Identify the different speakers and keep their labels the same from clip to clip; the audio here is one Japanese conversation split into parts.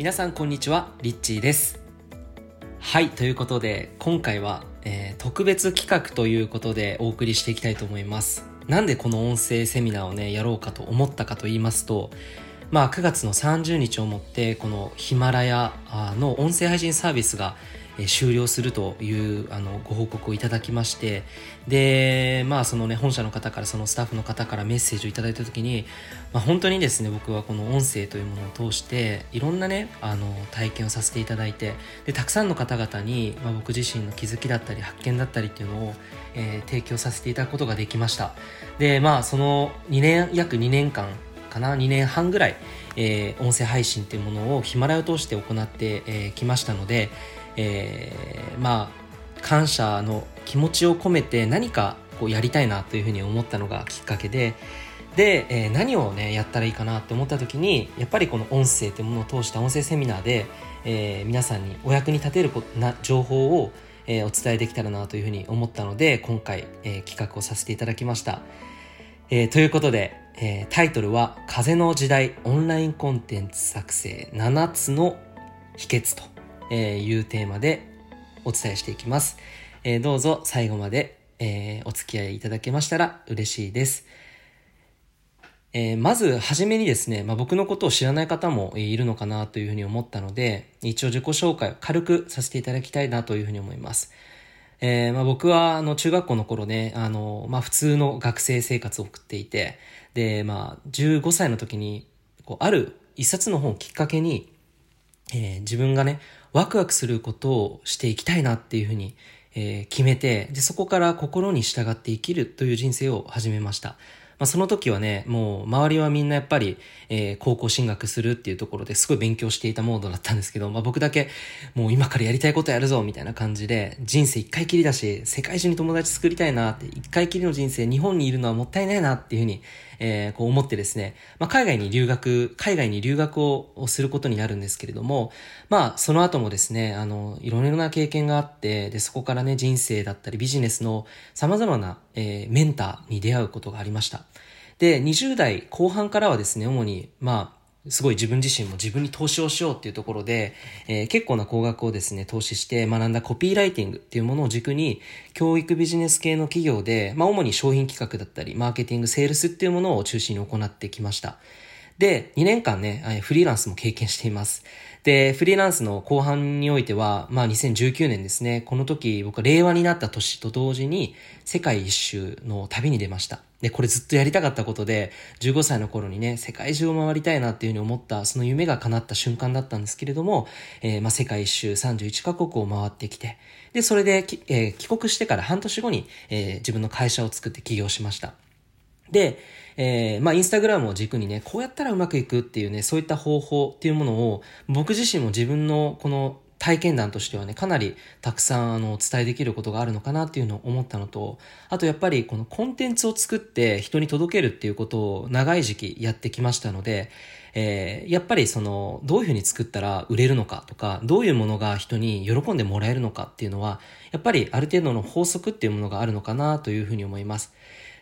Speaker 1: 皆さんこんにちは。リッチーです。はいということで今回は、えー、特別企画ということでお送りしていきたいと思います。なんでこの音声セミナーをねやろうかと思ったかと言いますとまあ9月の30日をもってこのヒマラヤの音声配信サービスが終了するというあのご報告をいただきましてでまあそのね本社の方からそのスタッフの方からメッセージをいただいた時に、まあ、本当にですね僕はこの音声というものを通していろんなねあの体験をさせていただいてでたくさんの方々に、まあ、僕自身の気づきだったり発見だったりっていうのを、えー、提供させていただくことができました。でまあその2年約2年間かな2年半ぐらい、えー、音声配信っていうものをヒマラヤを通して行ってき、えー、ましたので、えー、まあ感謝の気持ちを込めて何かこうやりたいなというふうに思ったのがきっかけでで、えー、何をねやったらいいかなって思った時にやっぱりこの音声というものを通した音声セミナーで、えー、皆さんにお役に立てるな情報を、えー、お伝えできたらなというふうに思ったので今回、えー、企画をさせていただきました。えー、ということで、えー、タイトルは「風の時代オンラインコンテンツ作成7つの秘訣」とえーいうテーマでお伝えしていきます。えどうぞ最後まで、えお付き合いいただけましたら嬉しいです。えー、まず、はじめにですね、まあ、僕のことを知らない方もいるのかなというふうに思ったので、一応自己紹介を軽くさせていただきたいなというふうに思います。えー、まあ、僕は、あの、中学校の頃ね、あの、まあ、普通の学生生活を送っていて、で、まあ、15歳の時に、こう、ある一冊の本をきっかけに、えー、自分がね、ワクワクすることをしていきたいなっていうふうに、えー、決めて、で、そこから心に従って生きるという人生を始めました。まあ、その時はね、もう周りはみんなやっぱり、えー、高校進学するっていうところですごい勉強していたモードだったんですけど、まあ、僕だけもう今からやりたいことやるぞみたいな感じで、人生一回きりだし、世界中に友達作りたいなって、一回きりの人生日本にいるのはもったいないなっていうふうに、えー、こう思ってですね、まあ、海外に留学、海外に留学をすることになるんですけれども、まあ、その後もですね、あの、いろいろな経験があって、で、そこからね、人生だったりビジネスの様々な、えー、メンターに出会うことがありました。で、20代後半からはですね、主に、まあ、すごい自分自身も自分に投資をしようっていうところで、えー、結構な高額をですね、投資して学んだコピーライティングっていうものを軸に、教育ビジネス系の企業で、まあ主に商品企画だったり、マーケティング、セールスっていうものを中心に行ってきました。で、2年間ね、フリーランスも経験しています。で、フリーランスの後半においては、まあ2019年ですね、この時僕は令和になった年と同時に世界一周の旅に出ました。で、これずっとやりたかったことで、15歳の頃にね、世界中を回りたいなっていうふうに思った、その夢が叶った瞬間だったんですけれども、えー、まあ世界一周31カ国を回ってきて、で、それで、えー、帰国してから半年後に、えー、自分の会社を作って起業しました。で、えー、まあ、インスタグラムを軸にね、こうやったらうまくいくっていうね、そういった方法っていうものを、僕自身も自分のこの体験談としてはね、かなりたくさんあの、お伝えできることがあるのかなっていうのを思ったのと、あとやっぱりこのコンテンツを作って人に届けるっていうことを長い時期やってきましたので、えー、やっぱりその、どういうふうに作ったら売れるのかとか、どういうものが人に喜んでもらえるのかっていうのは、やっぱりある程度の法則っていうものがあるのかなというふうに思います。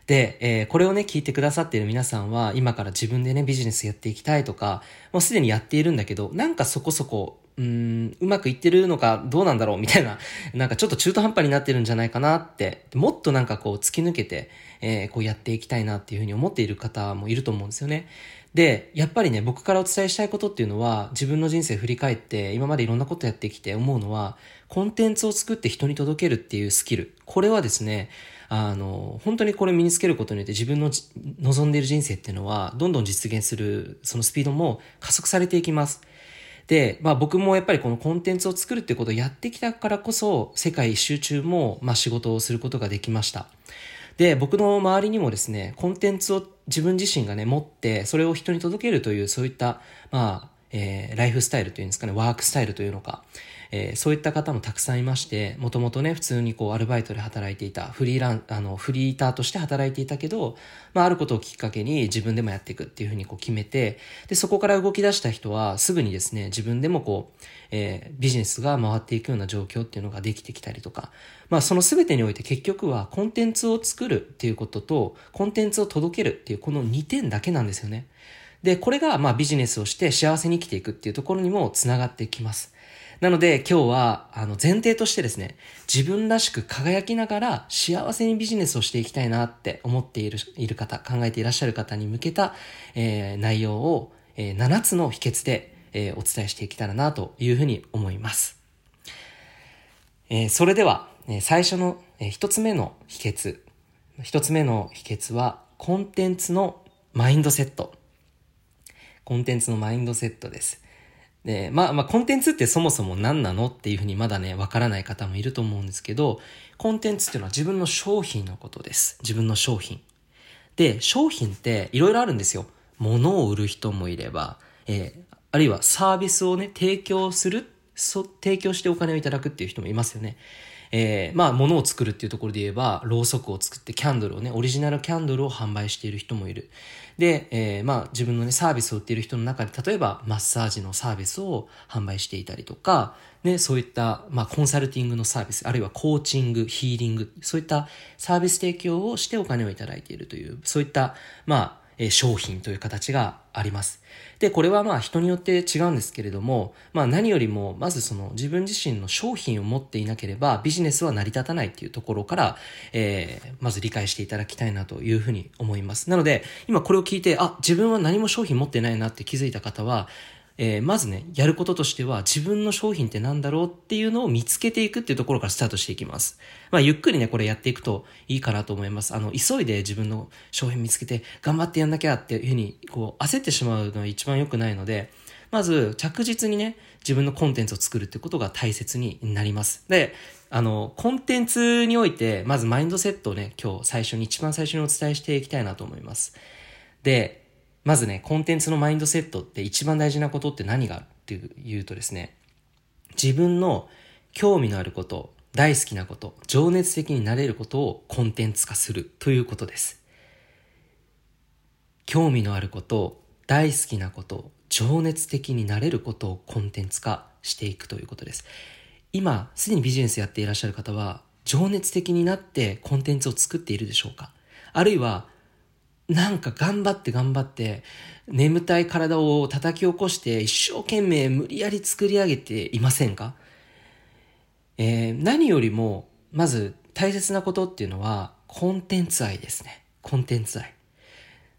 Speaker 1: で、えー、これをね、聞いてくださっている皆さんは、今から自分でね、ビジネスやっていきたいとか、もうすでにやっているんだけど、なんかそこそこ、うん、うまくいってるのかどうなんだろうみたいな、なんかちょっと中途半端になってるんじゃないかなって、もっとなんかこう突き抜けて、えー、こうやっていきたいなっていうふうに思っている方もいると思うんですよね。で、やっぱりね、僕からお伝えしたいことっていうのは、自分の人生振り返って、今までいろんなことやってきて思うのは、コンテンツを作って人に届けるっていうスキル。これはですね、あの、本当にこれ身につけることによって自分の望んでいる人生っていうのは、どんどん実現する、そのスピードも加速されていきます。で、まあ僕もやっぱりこのコンテンツを作るってことをやってきたからこそ、世界一周中も、まあ仕事をすることができました。で、僕の周りにもですね、コンテンツを自分自身がね、持って、それを人に届けるという、そういった、まあ、えー、ライフスタイルというんですかね、ワークスタイルというのか、えー、そういった方もたくさんいまして、もともとね、普通にこう、アルバイトで働いていた、フリーラン、あの、フリーターとして働いていたけど、まあ、あることをきっかけに自分でもやっていくっていうふうにこう決めて、で、そこから動き出した人は、すぐにですね、自分でもこう、えー、ビジネスが回っていくような状況っていうのができてきたりとか、まあ、その全てにおいて結局は、コンテンツを作るっていうことと、コンテンツを届けるっていう、この2点だけなんですよね。で、これがまあビジネスをして幸せに生きていくっていうところにもつながってきます。なので今日はあの前提としてですね、自分らしく輝きながら幸せにビジネスをしていきたいなって思っているいる方、考えていらっしゃる方に向けた、えー、内容を、えー、7つの秘訣で、えー、お伝えしていけたらなというふうに思います。えー、それでは、え最初の、えー、1つ目の秘訣。1つ目の秘訣はコンテンツのマインドセット。コンテンツのマインドセットです。で、まあまあコンテンツってそもそも何なのっていうふうにまだね、わからない方もいると思うんですけど、コンテンツっていうのは自分の商品のことです。自分の商品。で、商品っていろいろあるんですよ。物を売る人もいれば、えー、あるいはサービスをね、提供する、そ、提供してお金をいただくっていう人もいますよね。えー、まあ、物を作るっていうところで言えば、ろうそくを作ってキャンドルをね、オリジナルキャンドルを販売している人もいる。で、えー、まあ、自分のね、サービスを売っている人の中で、例えば、マッサージのサービスを販売していたりとか、ね、そういった、まあ、コンサルティングのサービス、あるいはコーチング、ヒーリング、そういったサービス提供をしてお金をいただいているという、そういった、まあ、え商品という形があります。で、これはまあ人によって違うんですけれども、まあ何よりも、まずその自分自身の商品を持っていなければビジネスは成り立たないっていうところから、えー、まず理解していただきたいなというふうに思います。なので、今これを聞いて、あ、自分は何も商品持ってないなって気づいた方は、えー、まずね、やることとしては自分の商品って何だろうっていうのを見つけていくっていうところからスタートしていきます。まあ、ゆっくりね、これやっていくといいかなと思います。あの、急いで自分の商品見つけて頑張ってやんなきゃっていうふうに、こう、焦ってしまうのは一番良くないので、まず着実にね、自分のコンテンツを作るってことが大切になります。で、あの、コンテンツにおいて、まずマインドセットをね、今日最初に、一番最初にお伝えしていきたいなと思います。で、まずね、コンテンツのマインドセットって一番大事なことって何がっていうとですね、自分の興味のあること、大好きなこと、情熱的になれることをコンテンツ化するということです。興味のあること、大好きなこと、情熱的になれることをコンテンツ化していくということです。今、すでにビジネスやっていらっしゃる方は、情熱的になってコンテンツを作っているでしょうか？あるいは、なんか頑張って頑張って、眠たい体を叩き起こして一生懸命無理やり作り上げていませんか？えー、何よりも、まず大切なことっていうのは、コンテンツ愛ですね。コンテンツ愛。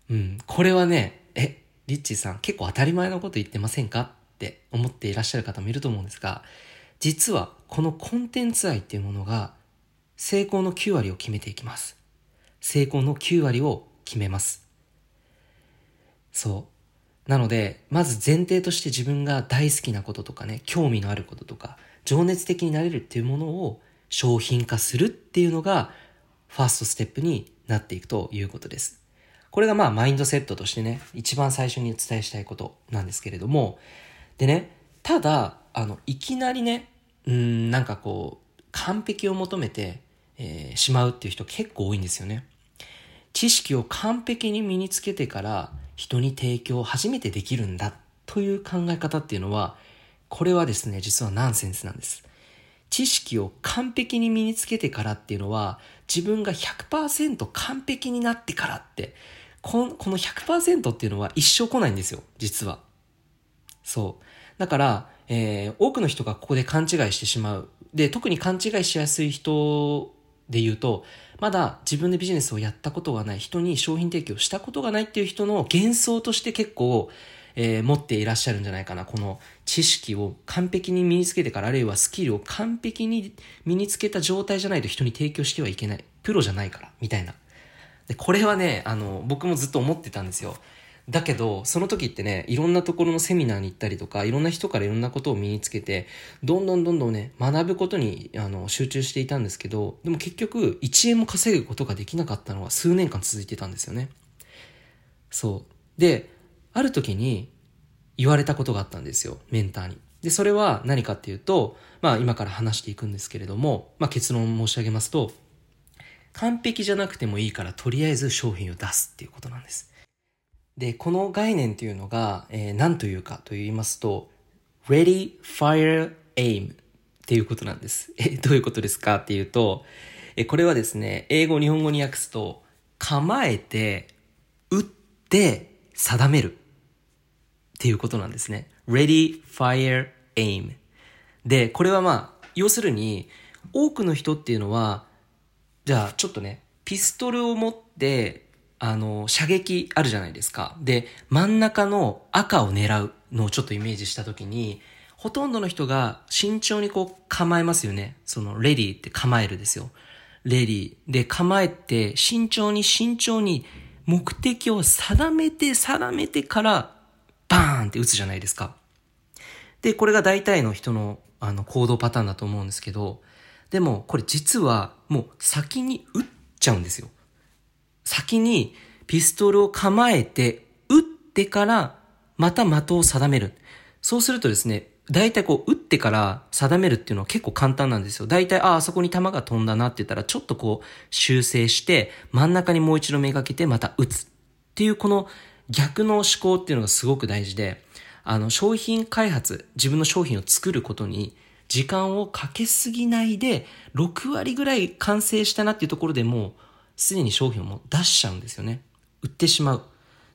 Speaker 1: うん、これはね、え、リッチーさん結構当たり前のこと言ってませんか？って思っていらっしゃる方もいると思うんですが、実はこのコンテンツ愛っていうものが成功の9割を決めていきます。成功の9割を決めます。そう。なので、まず前提として自分が大好きなこととかね、興味のあることとか、情熱的になれるっていうものを商品化するっていうのが、ファーストステップになっていくということです。これがまあマインドセットとしてね、一番最初にお伝えしたいことなんですけれども、でね、ただ、あの、いきなりね、うん、なんかこう、完璧を求めて、えー、しまうっていう人結構多いんですよね。知識を完璧に身につけてから人に提供を初めてできるんだという考え方っていうのは、これはですね、実はナンセンスなんです。知識を完璧に身につけてからっていうのは、自分が100%完璧になってからって、このこの100%っていうのは一生来ないんですよ、実は。そう。だから、えー、多くの人がここで勘違いしてしまう。で、特に勘違いしやすい人で言うと、まだ自分でビジネスをやったことがない、人に商品提供したことがないっていう人の幻想として結構、えー、持っていらっしゃるんじゃないかな。この知識を完璧に身につけてから、あるいはスキルを完璧に身につけた状態じゃないと人に提供してはいけない。プロじゃないから、みたいな。で、これはね、あの、僕もずっと思ってたんですよ。だけど、その時ってね、いろんなところのセミナーに行ったりとか、いろんな人からいろんなことを身につけて、どんどんどんどんね、学ぶことにあの集中していたんですけど、でも結局、1円も稼ぐことができなかったのは数年間続いてたんですよね。そう。で、ある時に言われたことがあったんですよ、メンターに。で、それは何かっていうと、まあ今から話していくんですけれども、まあ結論申し上げますと、完璧じゃなくてもいいからとりあえず商品を出すっていうことなんです。で、この概念というのが、えー、何というかと言いますと、ready, fire, aim っていうことなんです。え、どういうことですかっていうと、え、これはですね、英語、日本語に訳すと、構えて、打って、定める。っていうことなんですね。ready, fire, aim. で、これはまあ、要するに、多くの人っていうのは、じゃあちょっとね、ピストルを持って、あの、射撃あるじゃないですか。で、真ん中の赤を狙うのをちょっとイメージしたときに、ほとんどの人が慎重にこう構えますよね。その、レディーって構えるですよ。レディーで構えて、慎重に慎重に目的を定めて定めてから、バーンって撃つじゃないですか。で、これが大体の人のあの行動パターンだと思うんですけど、でもこれ実はもう先に撃っちゃうんですよ。先にピストルを構えて、撃ってからまた的を定める。そうするとですね、大体こう、撃ってから定めるっていうのは結構簡単なんですよ。大体、ああ、そこに弾が飛んだなって言ったら、ちょっとこう、修正して、真ん中にもう一度めがけて、また撃つ。っていう、この逆の思考っていうのがすごく大事で、あの、商品開発、自分の商品を作ることに、時間をかけすぎないで、6割ぐらい完成したなっていうところでもう、すでに商品をもう出しちゃうんですよね。売ってしまう。っ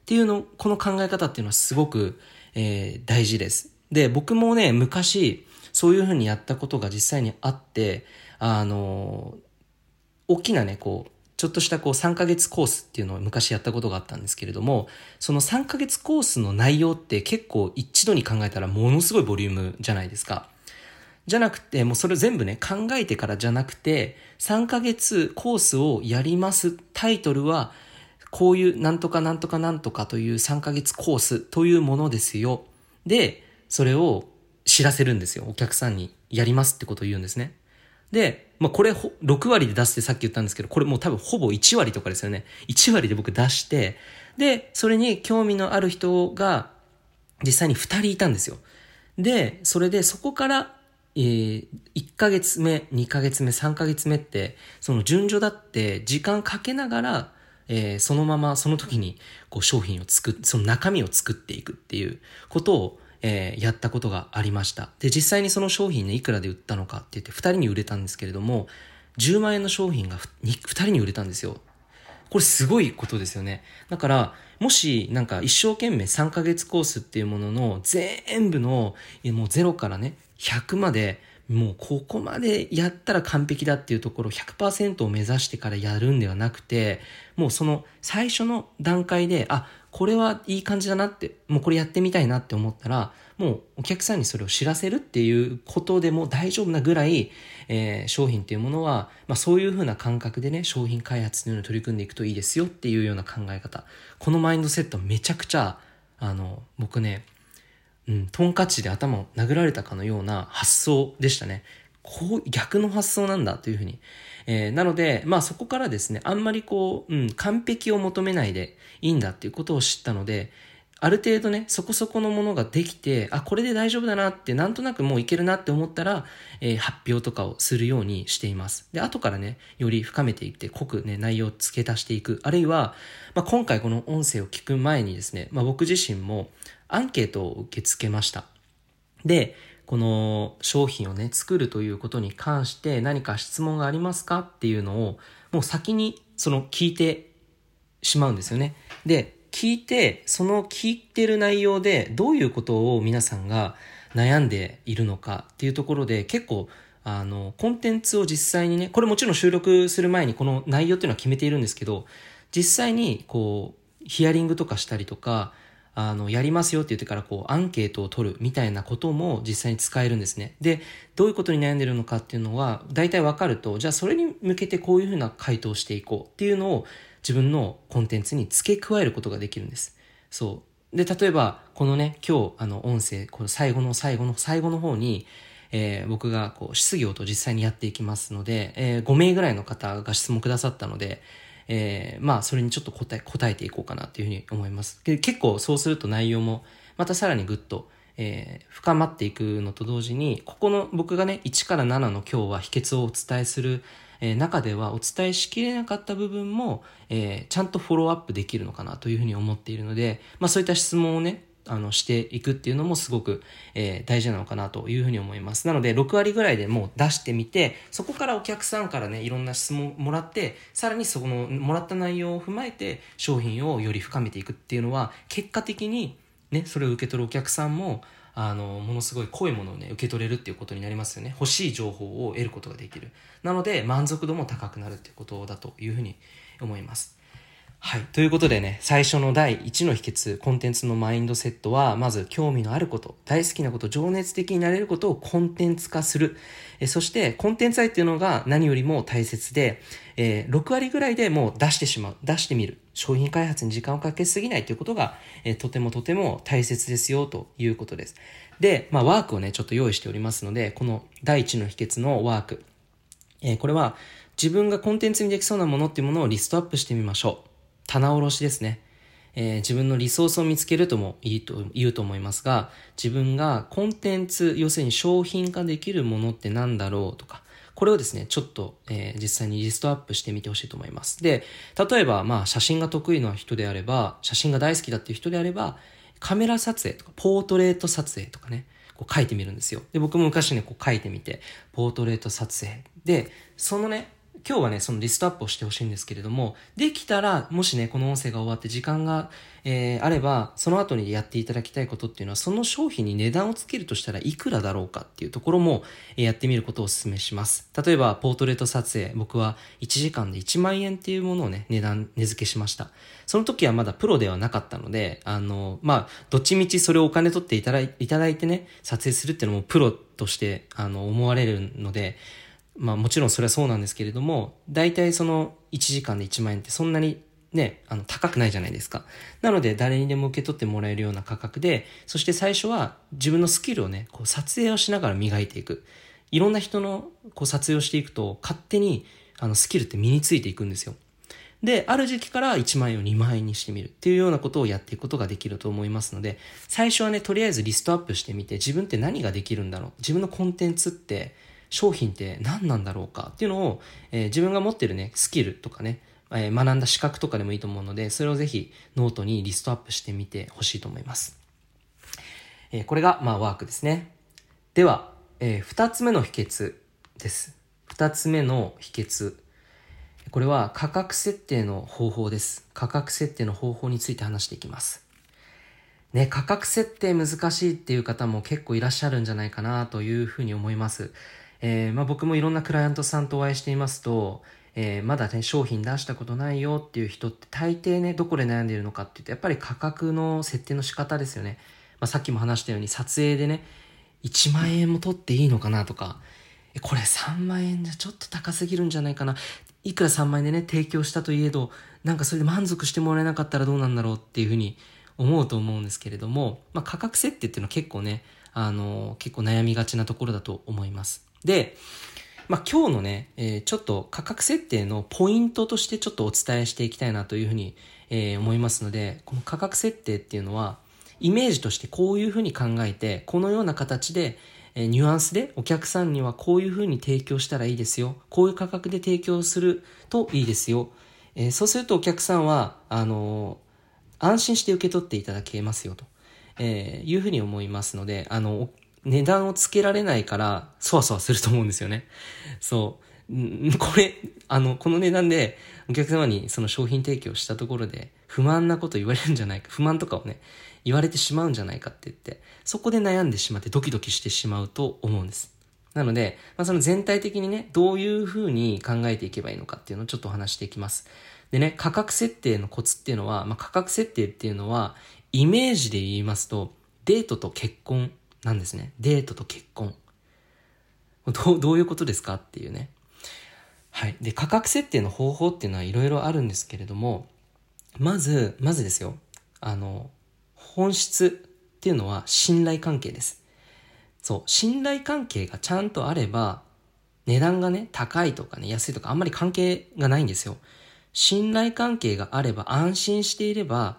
Speaker 1: ていうの、この考え方っていうのはすごく、えー、大事です。で、僕もね、昔、そういうふうにやったことが実際にあって、あの、大きなね、こう、ちょっとしたこう3ヶ月コースっていうのを昔やったことがあったんですけれども、その3ヶ月コースの内容って結構一度に考えたらものすごいボリュームじゃないですか。じゃなくて、もうそれ全部ね、考えてからじゃなくて、3ヶ月コースをやります。タイトルは、こういうなんとかなんとかなんとかという3ヶ月コースというものですよ。で、それを知らせるんですよ。お客さんにやりますってことを言うんですね。で、まあこれ6割で出すってさっき言ったんですけど、これもう多分ほぼ1割とかですよね。1割で僕出して、で、それに興味のある人が実際に2人いたんですよ。で、それでそこからえー、1ヶ月目、2ヶ月目、3ヶ月目って、その順序だって時間かけながら、えー、そのままその時にこう商品を作っ、その中身を作っていくっていうことを、えー、やったことがありました。で、実際にその商品ね、いくらで売ったのかって言って2人に売れたんですけれども、10万円の商品が 2, 2人に売れたんですよ。これすごいことですよね。だから、もしなんか一生懸命3ヶ月コースっていうものの全部の、もう0からね、100までもうここまでやったら完璧だっていうところ100%を目指してからやるんではなくてもうその最初の段階であこれはいい感じだなってもうこれやってみたいなって思ったらもうお客さんにそれを知らせるっていうことでも大丈夫なぐらい、えー、商品っていうものは、まあ、そういうふうな感覚でね商品開発っていうに取り組んでいくといいですよっていうような考え方。このマインドセットめちゃくちゃあの僕ねうん、トンカチで頭を殴られたかのような発想でしたね。こう、逆の発想なんだというふうに。えー、なので、まあそこからですね、あんまりこう、うん、完璧を求めないでいいんだっていうことを知ったので、ある程度ね、そこそこのものができて、あ、これで大丈夫だなって、なんとなくもういけるなって思ったら、えー、発表とかをするようにしています。で、後からね、より深めていって、濃くね、内容を付け足していく。あるいは、まあ、今回この音声を聞く前にですね、まあ、僕自身も、アンケートを受け付けました。で、この商品をね、作るということに関して何か質問がありますかっていうのを、もう先にその聞いてしまうんですよね。で、聞いて、その聞いてる内容でどういうことを皆さんが悩んでいるのかっていうところで結構あの、コンテンツを実際にね、これもちろん収録する前にこの内容っていうのは決めているんですけど、実際にこう、ヒアリングとかしたりとか、あの、やりますよって言ってからこう、アンケートを取るみたいなことも実際に使えるんですね。で、どういうことに悩んでるのかっていうのは、大体わかると、じゃあそれに向けてこういうふうな回答をしていこうっていうのを自分のコンテンツに付け加えることができるんです。そう。で、例えば、このね、今日、あの、音声、この最後の最後の最後の方に、えー、僕がこう質疑応答実際にやっていきますので、えー、5名ぐらいの方が質問くださったので、えー、まあ、それにちょっと答え、答えていこうかなというふうに思います。で結構そうすると内容も、またさらにぐっと、えー、深まっていくのと同時に、ここの僕がね、1から7の今日は秘訣をお伝えする、えー、中ではお伝えしきれなかった部分も、えー、ちゃんとフォローアップできるのかなというふうに思っているので、まあそういった質問をね、あの、していくっていうのもすごく、えー、大事なのかなというふうに思います。なので、6割ぐらいでもう出してみて、そこからお客さんからね、いろんな質問もらって、さらにそこの、もらった内容を踏まえて、商品をより深めていくっていうのは、結果的に、ね、それを受け取るお客さんも、あの、ものすごい濃いものをね、受け取れるっていうことになりますよね。欲しい情報を得ることができる。なので、満足度も高くなるっていうことだというふうに思います。はい。ということでね、最初の第1の秘訣、コンテンツのマインドセットは、まず興味のあること、大好きなこと、情熱的になれることをコンテンツ化する。えそして、コンテンツ愛っていうのが何よりも大切で、えー、6割ぐらいでもう出してしまう、出してみる。商品開発に時間をかけすぎないということが、えー、とてもとても大切ですよということです。で、まあ、ワークをね、ちょっと用意しておりますので、この第1の秘訣のワーク。えー、これは、自分がコンテンツにできそうなものっていうものをリストアップしてみましょう。棚卸しですね。えー、自分のリソースを見つけるともいいと言うと思いますが、自分がコンテンツ、要するに商品化できるものって何だろうとか、これをですね、ちょっと、えー、実際にリストアップしてみてほしいと思います。で、例えば、まあ、写真が得意な人であれば、写真が大好きだっていう人であれば、カメラ撮影とか、ポートレート撮影とかね、こう書いてみるんですよ。で、僕も昔ね、こう書いてみて、ポートレート撮影。で、そのね、今日はね、そのリストアップをしてほしいんですけれども、できたら、もしね、この音声が終わって時間が、えー、あれば、その後にやっていただきたいことっていうのは、その商品に値段をつけるとしたらいくらだろうかっていうところも、えー、やってみることをお勧めします。例えば、ポートレート撮影、僕は1時間で1万円っていうものをね、値段、値付けしました。その時はまだプロではなかったので、あの、まあ、どっちみちそれをお金取っていただいいただいてね、撮影するっていうのもプロとして、あの、思われるので、まあもちろんそれはそうなんですけれども、大体その1時間で1万円ってそんなにね、あの、高くないじゃないですか。なので、誰にでも受け取ってもらえるような価格で、そして最初は自分のスキルをね、こう撮影をしながら磨いていく。いろんな人のこう撮影をしていくと、勝手にあのスキルって身についていくんですよ。で、ある時期から1万円を2万円にしてみるっていうようなことをやっていくことができると思いますので、最初はね、とりあえずリストアップしてみて、自分って何ができるんだろう自分のコンテンツって商品って何なんだろうかっていうのを、えー、自分が持ってるね、スキルとかね、えー、学んだ資格とかでもいいと思うので、それをぜひノートにリストアップしてみてほしいと思います。えー、これが、まあ、ワークですね。では、えー、二つ目の秘訣です。二つ目の秘訣。これは価格設定の方法です。価格設定の方法について話していきます。ね、価格設定難しいっていう方も結構いらっしゃるんじゃないかなというふうに思います。えー、まあ、僕もいろんなクライアントさんとお会いしていますと、えー、まだね、商品出したことないよっていう人って大抵ね、どこで悩んでいるのかっていうと、やっぱり価格の設定の仕方ですよね。まあ、さっきも話したように撮影でね、1万円も取っていいのかなとか、これ3万円じゃちょっと高すぎるんじゃないかな。いくら3万円でね、提供したといえど、なんかそれで満足してもらえなかったらどうなんだろうっていうふうに思うと思うんですけれども、まあ、価格設定っていうのは結構ね、あの、結構悩みがちなところだと思います。で、まあ、今日のね、えー、ちょっと価格設定のポイントとしてちょっとお伝えしていきたいなというふうに、えー、思いますので、この価格設定っていうのは、イメージとしてこういうふうに考えて、このような形で、えー、ニュアンスでお客さんにはこういうふうに提供したらいいですよ。こういう価格で提供するといいですよ。え、そうするとお客さんは、あの、安心して受け取っていただけますよと、え、いうふうに思いますので、あの、値段をつけられないから、そわそわすると思うんですよね。そう。これ、あの、この値段でお客様にその商品提供したところで不満なこと言われるんじゃないか、不満とかをね、言われてしまうんじゃないかって言って、そこで悩んでしまってドキドキしてしまうと思うんです。なので、まあ、その全体的にね、どういうふうに考えていけばいいのかっていうのをちょっとお話していきます。でね、価格設定のコツっていうのは、まあ、価格設定っていうのは、イメージで言いますと、デートと結婚なんですね。デートと結婚。どう、どういうことですかっていうね。はい。で、価格設定の方法っていうのはいろいろあるんですけれども、まず、まずですよ。あの、本質っていうのは信頼関係です。そう、信頼関係がちゃんとあれば、値段がね、高いとかね、安いとかあんまり関係がないんですよ。信頼関係があれば、安心していれば、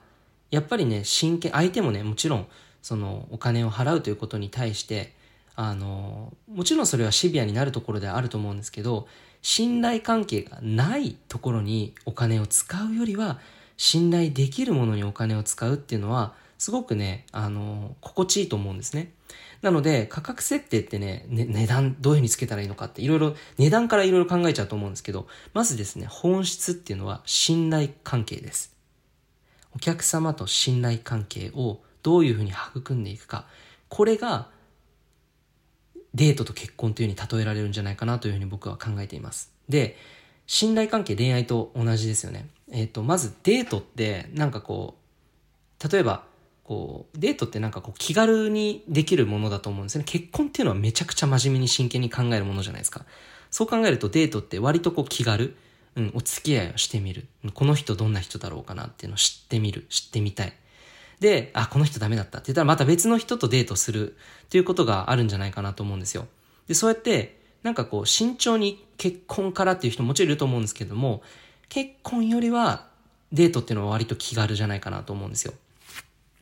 Speaker 1: やっぱりね、真剣、相手もね、もちろんそのお金を払うということに対して、あの、もちろんそれはシビアになるところではあると思うんですけど、信頼関係がないところにお金を使うよりは、信頼できるものにお金を使うっていうのは、すごくね、あの、心地いいと思うんですね。なので、価格設定ってね、ね値段どういうふうにつけたらいいのかって、いろいろ、値段からいろいろ考えちゃうと思うんですけど、まずですね、本質っていうのは信頼関係です。お客様と信頼関係をどういうふうに育んでいくかこれがデートと結婚というふうに例えられるんじゃないかなというふうに僕は考えていますで信頼関係恋愛と同じですよねえっ、ー、とまずデートってなんかこう例えばこうデートってなんかこう気軽にできるものだと思うんですね結婚っていうのはめちゃくちゃ真面目に真剣に考えるものじゃないですかそう考えるとデートって割とこう気軽うん、お付き合いをしてみる。この人どんな人だろうかなっていうのを知ってみる。知ってみたい。で、あ、この人ダメだったって言ったらまた別の人とデートするっていうことがあるんじゃないかなと思うんですよ。で、そうやって、なんかこう、慎重に結婚からっていう人ももちろんいると思うんですけども、結婚よりはデートっていうのは割と気軽じゃないかなと思うんですよ。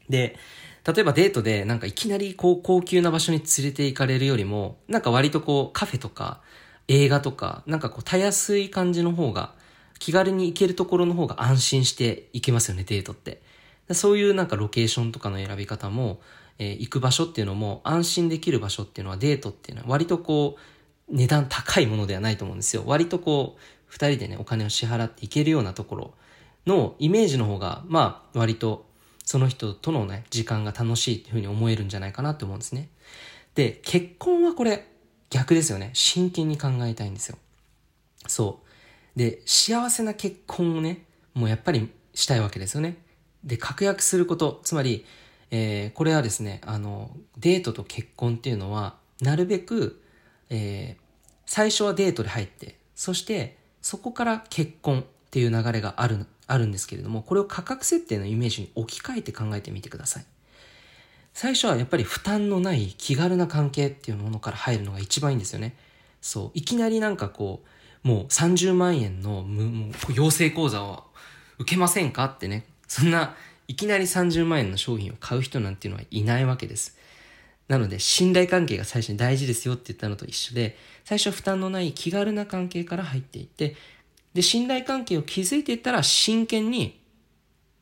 Speaker 1: で、例えばデートでなんかいきなりこう高級な場所に連れて行かれるよりも、なんか割とこうカフェとか映画とか、なんかこうたやすい感じの方が、気軽に行けるところの方が安心して行けますよね、デートって。そういうなんかロケーションとかの選び方も、えー、行く場所っていうのも安心できる場所っていうのはデートっていうのは割とこう値段高いものではないと思うんですよ。割とこう二人でねお金を支払って行けるようなところのイメージの方がまあ割とその人とのね時間が楽しいっていうふうに思えるんじゃないかなって思うんですね。で、結婚はこれ逆ですよね。真剣に考えたいんですよ。そう。で、幸せな結婚をね、もうやっぱりしたいわけですよね。で、確約すること、つまり、えー、これはですね、あの、デートと結婚っていうのは、なるべく、えー、最初はデートで入って、そしてそこから結婚っていう流れがある、あるんですけれども、これを価格設定のイメージに置き換えて考えてみてください。最初はやっぱり負担のない気軽な関係っていうものから入るのが一番いいんですよね。そう。いきなりなんかこう、もう30万円のもう養成講座を受けませんかってね。そんな、いきなり30万円の商品を買う人なんていうのはいないわけです。なので、信頼関係が最初に大事ですよって言ったのと一緒で、最初負担のない気軽な関係から入っていって、で、信頼関係を築いていったら真剣に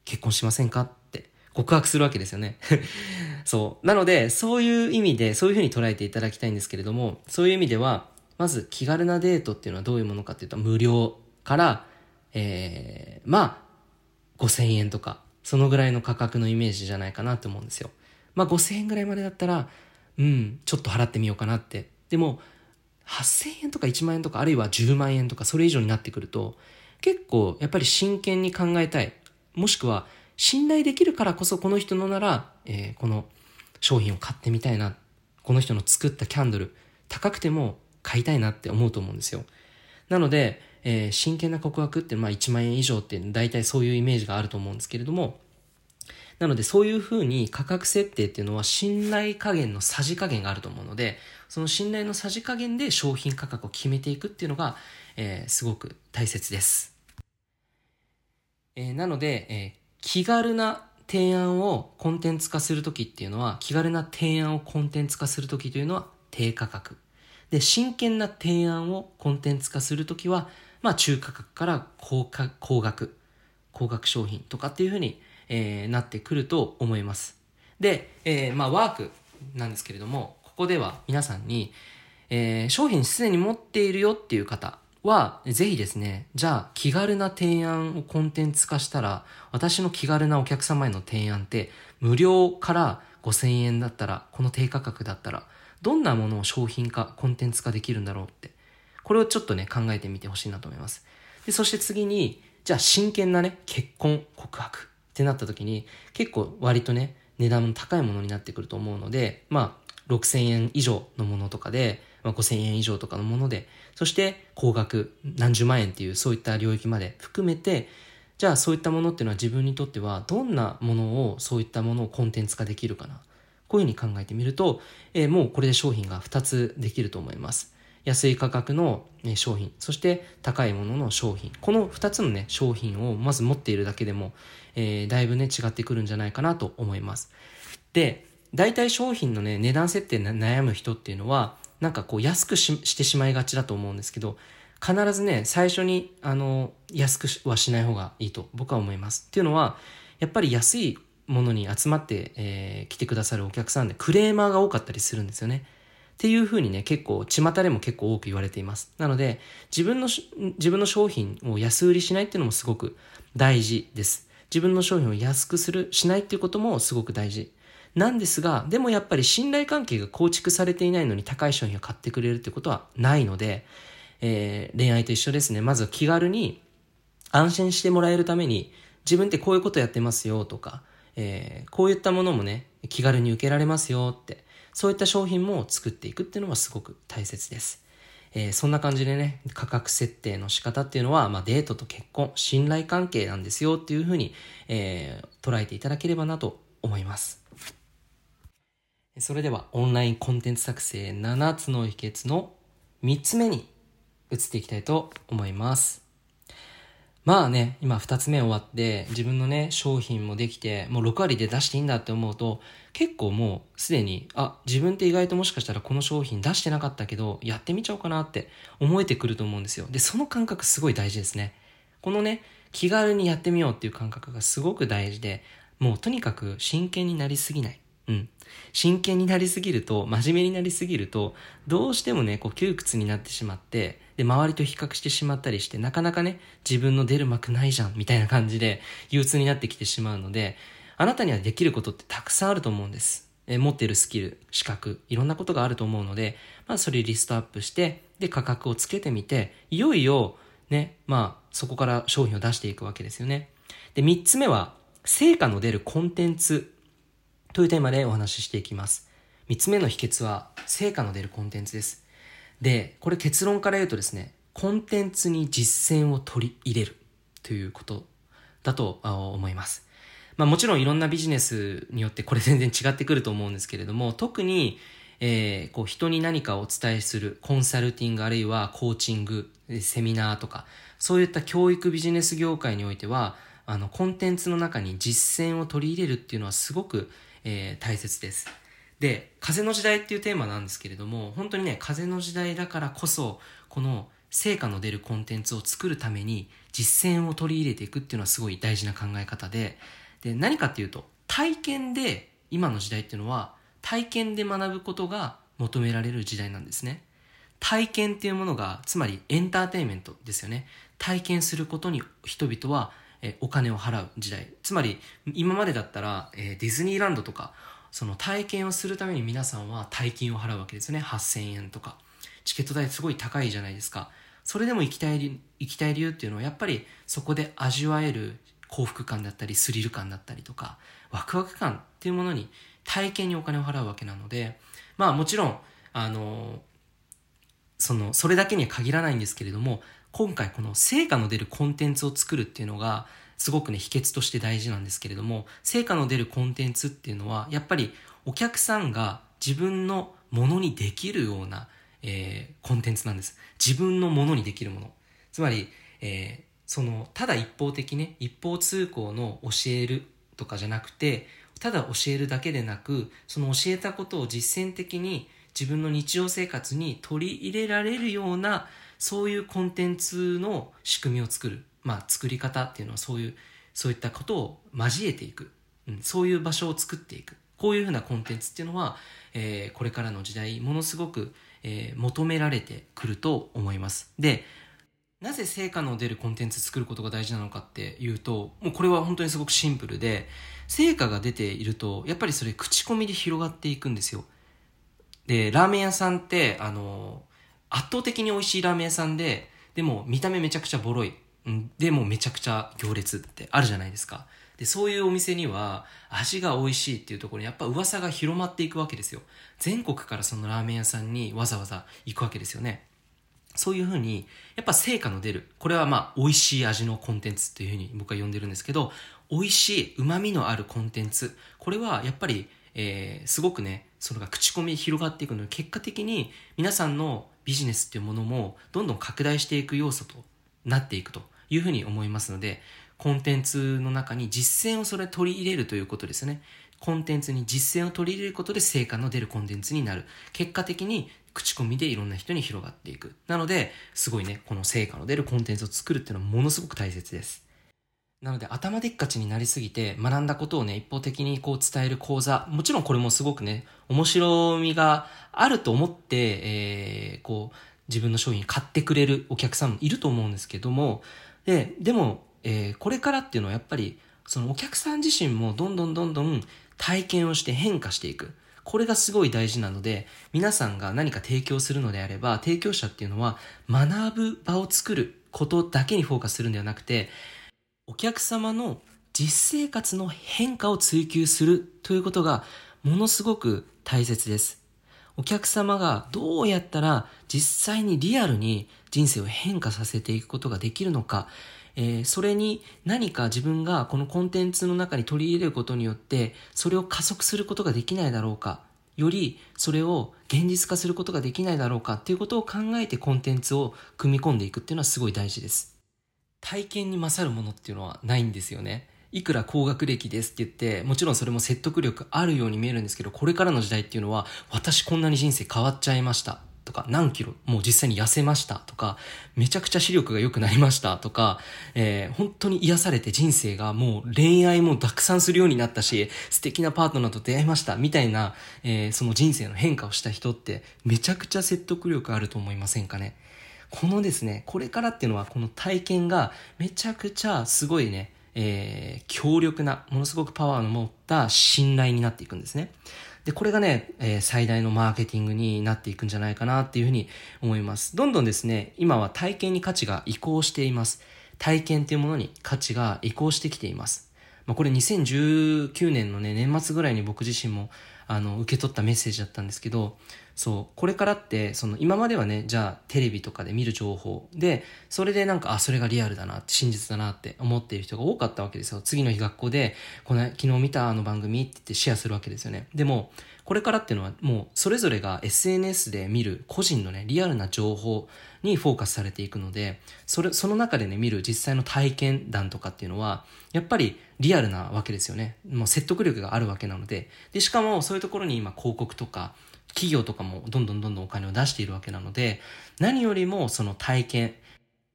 Speaker 1: 結婚しませんかって告白するわけですよね。そう。なので、そういう意味で、そういうふうに捉えていただきたいんですけれども、そういう意味では、まず気軽なデートっていうのはどういうものかっていうと、無料から、えー、まあ、5000円とか、そのぐらいの価格のイメージじゃないかなと思うんですよ。まあ5000円ぐらいまでだったら、うん、ちょっと払ってみようかなって。でも、8000円とか1万円とか、あるいは10万円とか、それ以上になってくると、結構、やっぱり真剣に考えたい。もしくは、信頼できるからこそこの人のなら、えー、この商品を買ってみたいな。この人の作ったキャンドル、高くても買いたいなって思うと思うんですよ。なので、えー、真剣な告白ってまあ1万円以上って大体そういうイメージがあると思うんですけれども、なのでそういうふうに価格設定っていうのは信頼加減のさじ加減があると思うので、その信頼のさじ加減で商品価格を決めていくっていうのが、えー、すごく大切です。えー、なので、え気軽な提案をコンテンツ化するときっていうのは、気軽な提案をコンテンツ化するときというのは低価格。で、真剣な提案をコンテンツ化するときは、まあ中価格から高価高額、高額商品とかっていうふうに、えー、なってくると思います。で、えー、まあワークなんですけれども、ここでは皆さんに、えー、商品すでに持っているよっていう方、は、ぜひですね、じゃあ気軽な提案をコンテンツ化したら、私の気軽なお客様への提案って、無料から5000円だったら、この低価格だったら、どんなものを商品化、コンテンツ化できるんだろうって。これをちょっとね、考えてみてほしいなと思います。で、そして次に、じゃあ真剣なね、結婚、告白ってなった時に、結構割とね、値段の高いものになってくると思うので、まあ、6000円以上のものとかで、まあ、5000円以上とかのもので、そして高額、何十万円っていうそういった領域まで含めて、じゃあそういったものっていうのは自分にとってはどんなものを、そういったものをコンテンツ化できるかな。こういうふうに考えてみると、えー、もうこれで商品が2つできると思います。安い価格の商品、そして高いものの商品。この2つのね、商品をまず持っているだけでも、えー、だいぶね、違ってくるんじゃないかなと思います。で、大体商品のね、値段設定悩む人っていうのは、なんかこう安くしてしまいがちだと思うんですけど、必ずね、最初に、あの、安くはしない方がいいと僕は思います。っていうのは、やっぱり安いものに集まって、えー、来てくださるお客さんでクレーマーが多かったりするんですよね。っていうふうにね、結構、巷でも結構多く言われています。なので、自分の、自分の商品を安売りしないっていうのもすごく大事です。自分の商品を安くする、しないっていうこともすごく大事。なんですが、でもやっぱり信頼関係が構築されていないのに高い商品を買ってくれるってことはないので、えー、恋愛と一緒ですね。まず気軽に安心してもらえるために、自分ってこういうことやってますよとか、えー、こういったものもね、気軽に受けられますよって、そういった商品も作っていくっていうのはすごく大切です。えー、そんな感じでね、価格設定の仕方っていうのは、まあ、デートと結婚、信頼関係なんですよっていうふうに、えー、捉えていただければなと思います。それでは、オンラインコンテンツ作成7つの秘訣の3つ目に移っていきたいと思います。まあね、今2つ目終わって、自分のね、商品もできて、もう6割で出していいんだって思うと、結構もうすでに、あ、自分って意外ともしかしたらこの商品出してなかったけど、やってみちゃおうかなって思えてくると思うんですよ。で、その感覚すごい大事ですね。このね、気軽にやってみようっていう感覚がすごく大事で、もうとにかく真剣になりすぎない。うん。真剣になりすぎると、真面目になりすぎると、どうしてもね、こう窮屈になってしまって、で、周りと比較してしまったりして、なかなかね、自分の出る幕ないじゃん、みたいな感じで、憂鬱になってきてしまうので、あなたにはできることってたくさんあると思うんです。え持ってるスキル、資格、いろんなことがあると思うので、まあそれリストアップして、で、価格をつけてみて、いよいよ、ね、まあそこから商品を出していくわけですよね。で、三つ目は、成果の出るコンテンツというテーマでお話ししていきます。三つ目の秘訣は、成果の出るコンテンツです。で、これ結論から言うとですね、コンテンツに実践を取り入れるということだと思います。まあもちろんいろんなビジネスによってこれ全然違ってくると思うんですけれども、特に、えー、こう人に何かをお伝えするコンサルティングあるいはコーチング、セミナーとか、そういった教育ビジネス業界においては、あの、コンテンツの中に実践を取り入れるっていうのはすごく、えー、大切です。で、風の時代っていうテーマなんですけれども、本当にね、風の時代だからこそ、この成果の出るコンテンツを作るために実践を取り入れていくっていうのはすごい大事な考え方で、で、何かっていうと、体験で、今の時代っていうのは、体験で学ぶことが求められる時代なんですね。体験っていうものが、つまりエンターテインメントですよね。体験することに人々はえお金を払う時代。つまり、今までだったら、えディズニーランドとか、その体験をするために皆さんは大金を払うわけですよね。8000円とか。チケット代すごい高いじゃないですか。それでも行きたい、行きたい理由っていうのはやっぱりそこで味わえる幸福感だったりスリル感だったりとかワクワク感っていうものに体験にお金を払うわけなのでまあもちろんあのそのそれだけには限らないんですけれども今回この成果の出るコンテンツを作るっていうのがすごくね、秘訣として大事なんですけれども、成果の出るコンテンツっていうのは、やっぱりお客さんが自分のものにできるような、えー、コンテンツなんです。自分のものにできるもの。つまり、えー、その、ただ一方的ね、一方通行の教えるとかじゃなくて、ただ教えるだけでなく、その教えたことを実践的に自分の日常生活に取り入れられるような、そういうコンテンツの仕組みを作る。まあ、作り方っていうのはそういう、そういったことを交えていく。うん、そういう場所を作っていく。こういうふうなコンテンツっていうのは、えー、これからの時代、ものすごく、えー、求められてくると思います。で、なぜ成果の出るコンテンツ作ることが大事なのかっていうと、もうこれは本当にすごくシンプルで、成果が出ていると、やっぱりそれ口コミで広がっていくんですよ。で、ラーメン屋さんって、あの、圧倒的に美味しいラーメン屋さんで、でも見た目めちゃくちゃボロい。でもめちゃくちゃ行列ってあるじゃないですか。で、そういうお店には味が美味しいっていうところにやっぱ噂が広まっていくわけですよ。全国からそのラーメン屋さんにわざわざ行くわけですよね。そういうふうに、やっぱ成果の出る。これはまあ、美味しい味のコンテンツっていうふうに僕は呼んでるんですけど、美味しい、旨味のあるコンテンツ。これはやっぱり、えー、すごくね、それが口コミ広がっていくので、結果的に皆さんのビジネスっていうものもどんどん拡大していく要素となっていくというふうに思いますので、コンテンツの中に実践をそれ取り入れるということですね。コンテンツに実践を取り入れることで成果の出るコンテンツになる。結果的に口コミでいろんな人に広がっていく。なので、すごいね、この成果の出るコンテンツを作るっていうのはものすごく大切です。なので、頭でっかちになりすぎて、学んだことをね、一方的にこう伝える講座、もちろんこれもすごくね、面白みがあると思って、えー、こう、自分の商品買ってくれるお客さんもいると思うんですけども、で、でも、えー、これからっていうのはやっぱり、そのお客さん自身もどんどんどんどん体験をして変化していく。これがすごい大事なので、皆さんが何か提供するのであれば、提供者っていうのは学ぶ場を作ることだけにフォーカスするんではなくて、お客様の実生活の変化を追求するということがものすごく大切です。お客様がどうやったら実際にリアルに人生を変化させていくことができるのか、えー、それに何か自分がこのコンテンツの中に取り入れることによってそれを加速することができないだろうか。よりそれを現実化することができないだろうか。っていうことを考えてコンテンツを組み込んでいくっていうのはすごい大事です。体験に勝るものっていうのはないんですよねいくら高学歴ですって言って、もちろんそれも説得力あるように見えるんですけど、これからの時代っていうのは、私こんなに人生変わっちゃいました。とか、何キロ、もう実際に痩せましたとか、めちゃくちゃ視力が良くなりましたとか、えー、本当に癒されて人生がもう恋愛もたくさんするようになったし、素敵なパートナーと出会いましたみたいな、えー、その人生の変化をした人ってめちゃくちゃ説得力あると思いませんかね？このですね、これからっていうのはこの体験がめちゃくちゃすごいね、えー、強力な、ものすごくパワーの持った信頼になっていくんですね。で、これがね、えー、最大のマーケティングになっていくんじゃないかなっていうふうに思います。どんどんですね、今は体験に価値が移行しています。体験っていうものに価値が移行してきています。まあ、これ2019年のね、年末ぐらいに僕自身もあの、受け取ったメッセージだったんですけど、そう、これからって、その、今まではね、じゃあ、テレビとかで見る情報で、それでなんか、あ、それがリアルだなって、真実だなって思っている人が多かったわけですよ。次の日学校で、この、昨日見たあの番組って言ってシェアするわけですよね。でも、これからっていうのはもうそれぞれが SNS で見る個人のね、リアルな情報にフォーカスされていくので、それ、その中でね、見る実際の体験談とかっていうのは、やっぱりリアルなわけですよね。もう説得力があるわけなので。で、しかもそういうところに今広告とか、企業とかもどんどんどんどんお金を出しているわけなので、何よりもその体験、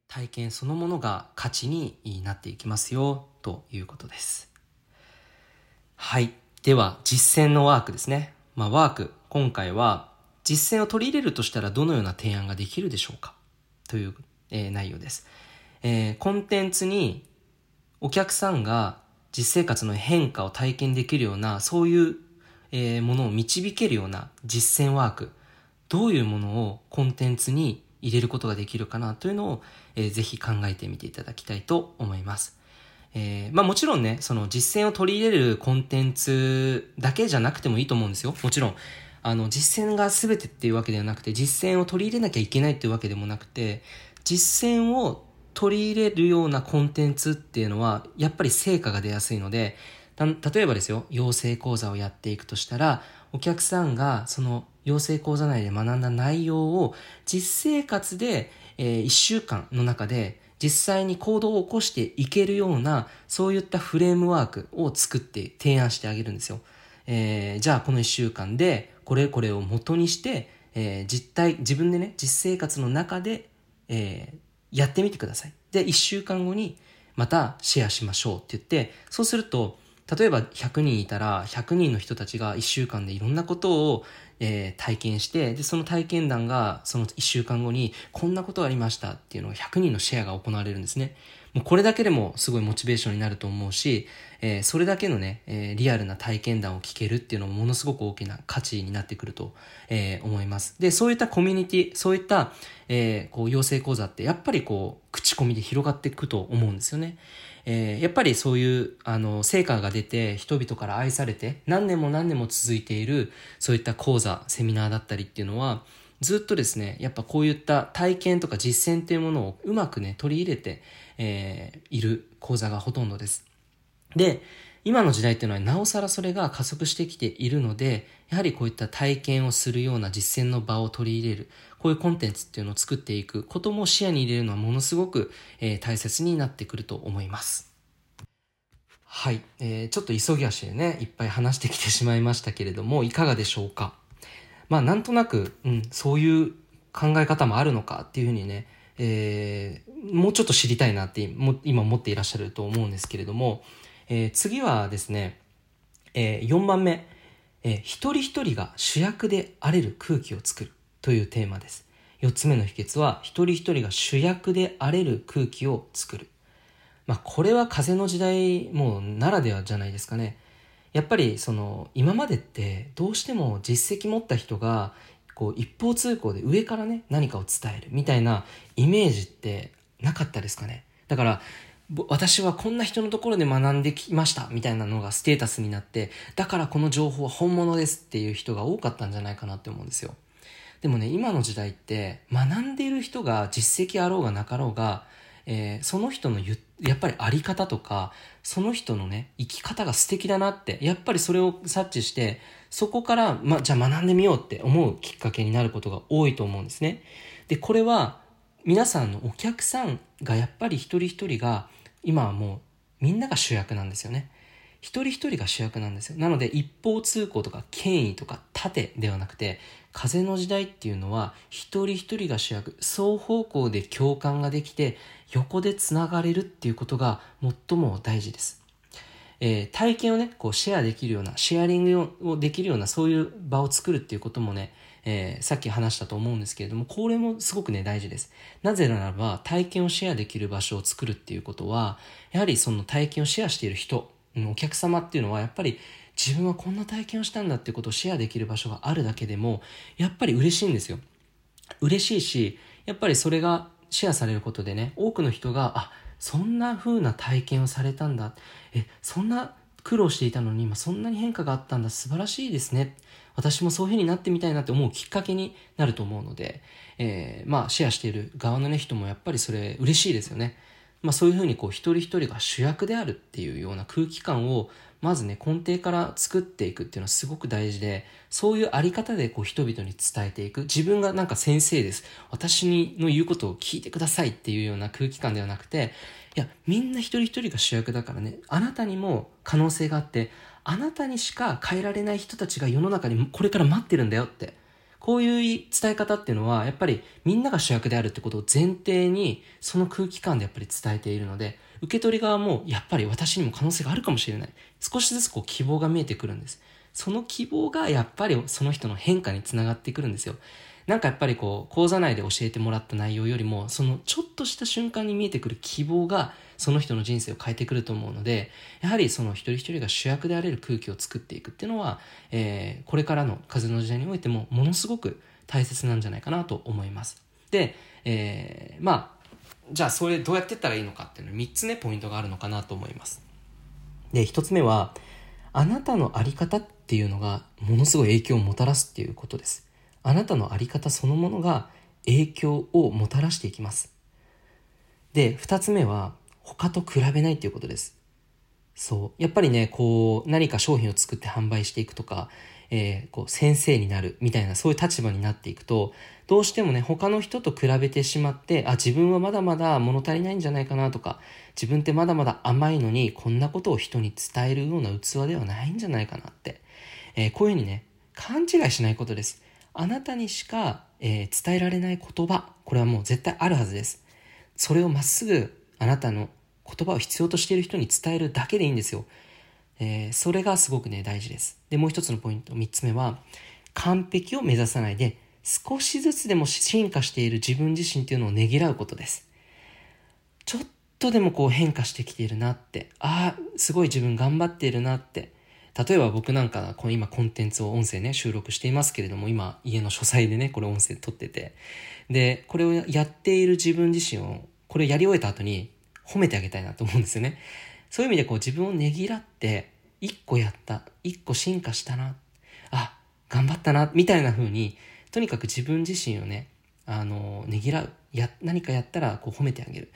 Speaker 1: 体験そのものが価値になっていきますよ、ということです。はい。では、実践のワークですね。まあ、ワーク、今回は実践を取り入れるとしたらどのような提案ができるでしょうか？という、えー、内容です。えー、コンテンツにお客さんが実生活の変化を体験できるような、そういう、えー、ものを導けるような実践ワーク、どういうものをコンテンツに入れることができるかなというのを、えー、ぜひ考えてみていただきたいと思います。えー、まあもちろんね、その実践を取り入れるコンテンツだけじゃなくてもいいと思うんですよ。もちろん。あの、実践が全てっていうわけではなくて、実践を取り入れなきゃいけないっていうわけでもなくて、実践を取り入れるようなコンテンツっていうのは、やっぱり成果が出やすいので、例えばですよ、養成講座をやっていくとしたら、お客さんがその養成講座内で学んだ内容を実生活で、えー、1週間の中で実際に行動を起こしていけるような、そういったフレームワークを作って提案してあげるんですよ。えー、じゃあこの一週間で、これこれを元にして、えー、実体、自分でね、実生活の中で、えー、やってみてください。で、一週間後にまたシェアしましょうって言って、そうすると、例えば100人いたら、100人の人たちが1週間でいろんなことを、えー、体験して、で、その体験談がその1週間後に、こんなことがありましたっていうのが100人のシェアが行われるんですね。もうこれだけでもすごいモチベーションになると思うし、えー、それだけのね、えー、リアルな体験談を聞けるっていうのもものすごく大きな価値になってくると、えー、思います。で、そういったコミュニティ、そういった、えー、こう、養成講座ってやっぱりこう、口コミで広がっていくと思うんですよね。えー、やっぱりそういう、あの、成果が出て、人々から愛されて、何年も何年も続いている、そういった講座、セミナーだったりっていうのは、ずっとですね、やっぱこういった体験とか実践っていうものをうまくね、取り入れて、えー、いる講座がほとんどです。で、今の時代っていうのはなおさらそれが加速してきているので、やはりこういった体験をするような実践の場を取り入れる、こういうコンテンツっていうのを作っていくことも視野に入れるのはものすごく、えー、大切になってくると思います。はい、えー、ちょっと急ぎ足でね、いっぱい話してきてしまいましたけれども、いかがでしょうか？まあなんとなく、うん、そういう考え方もあるのかっていうふうにね、えー、もうちょっと知りたいなって今思っていらっしゃると思うんですけれども、えー、次はですね、えー、4番目、えー、一人一人が主役であれる空気を作るというテーマです。4つ目の秘訣は、一人一人が主役であれる空気を作る。まあ、これは風の時代もならではじゃないですかね。やっぱりその今までってどうしても実績持った人がこう一方通行で上からね何かを伝えるみたいなイメージってなかったですかねだから私はこんな人のところで学んできましたみたいなのがステータスになってだからこの情報は本物ですっていう人が多かったんじゃないかなって思うんですよでもね今の時代って学んでいる人が実績あろうがなかろうがえー、その人のゆやっぱりあり方とか、その人のね、生き方が素敵だなって、やっぱりそれを察知して、そこから、ま、じゃあ学んでみようって思うきっかけになることが多いと思うんですね。で、これは、皆さんのお客さんがやっぱり一人一人が、今はもうみんなが主役なんですよね。一人一人が主役なんですよ。なので一方通行とか権威とか盾ではなくて、風の時代っていうのは一人一人が主役、双方向で共感ができて横でつながれるっていうことが最も大事です。えー、体験をね、こうシェアできるような、シェアリングをできるようなそういう場を作るっていうこともね、えー、さっき話したと思うんですけれども、これもすごくね、大事です。なぜならば、体験をシェアできる場所を作るっていうことは、やはりその体験をシェアしている人、お客様っていうのはやっぱり自分はこんな体験をしたんだってことをシェアできる場所があるだけでもやっぱり嬉しいんですよ。嬉しいしやっぱりそれがシェアされることでね多くの人があそんな風な体験をされたんだ。えそんな苦労していたのに今そんなに変化があったんだ。素晴らしいですね。私もそういう風になってみたいなって思うきっかけになると思うので、えー、まあシェアしている側のね人もやっぱりそれ嬉しいですよね。まあ、そういうふうにこう一人一人が主役であるっていうような空気感をまずね根底から作っていくっていうのはすごく大事でそういうあり方でこう人々に伝えていく。自分がなんか先生です。私の言うことを聞いてくださいっていうような空気感ではなくていやみんな一人一人が主役だからねあなたにも可能性があってあなたにしか変えられない人たちが世の中にこれから待ってるんだよってこういう伝え方っていうのは、やっぱりみんなが主役であるってことを前提に、その空気感でやっぱり伝えているので、受け取り側も、やっぱり私にも可能性があるかもしれない。少しずつこう希望が見えてくるんです。その希望がやっぱりその人の変化につながってくるんですよ。なんかやっぱりこう、講座内で教えてもらった内容よりも、そのちょっとした瞬間に見えてくる希望が、その人の人生を変えてくると思うので、やはりその一人一人が主役であれる空気を作っていくっていうのは、えー、これからの風の時代においても、ものすごく大切なんじゃないかなと思います。で、えー、まあ、じゃあそれどうやってったらいいのかっていうのは3つね、ポイントがあるのかなと思います。で、1つ目は、あなたのあり方っていうのがものすごい影響をもたらすっていうことです。あなたのあり方そのものが影響をもたらしていきます。で、二つ目は、他と比べないっていうことです。そう。やっぱりね、こう、何か商品を作って販売していくとか、えー、こう、先生になるみたいな、そういう立場になっていくと、どうしてもね、他の人と比べてしまって、あ、自分はまだまだ物足りないんじゃないかなとか、自分ってまだまだ甘いのに、こんなことを人に伝えるような器ではないんじゃないかなって。えー、こういうふうにね、勘違いしないことです。あなたにしか、えー、伝えられない言葉、これはもう絶対あるはずです。それをまっすぐあなたの言葉を必要としている人に伝えるだけでいいんですよ。えー、それがすごくね、大事です。で、もう一つのポイント、三つ目は、完璧を目指さないで、少しずつでも進化している自分自身っていうのをねぎらうことです。ちょっとでもこう変化してきているなって、ああ、すごい自分頑張っているなって、例えば僕なんかこの今コンテンツを音声ね収録していますけれども今家の書斎でねこれ音声撮っててでこれをやっている自分自身をこれをやり終えた後に褒めてあげたいなと思うんですよね。そういう意味でこう自分をねぎらって一個やった一個進化したなあ頑張ったなみたいな風にとにかく自分自身をねあのねぎらうや何かやったらこう褒めてあげる。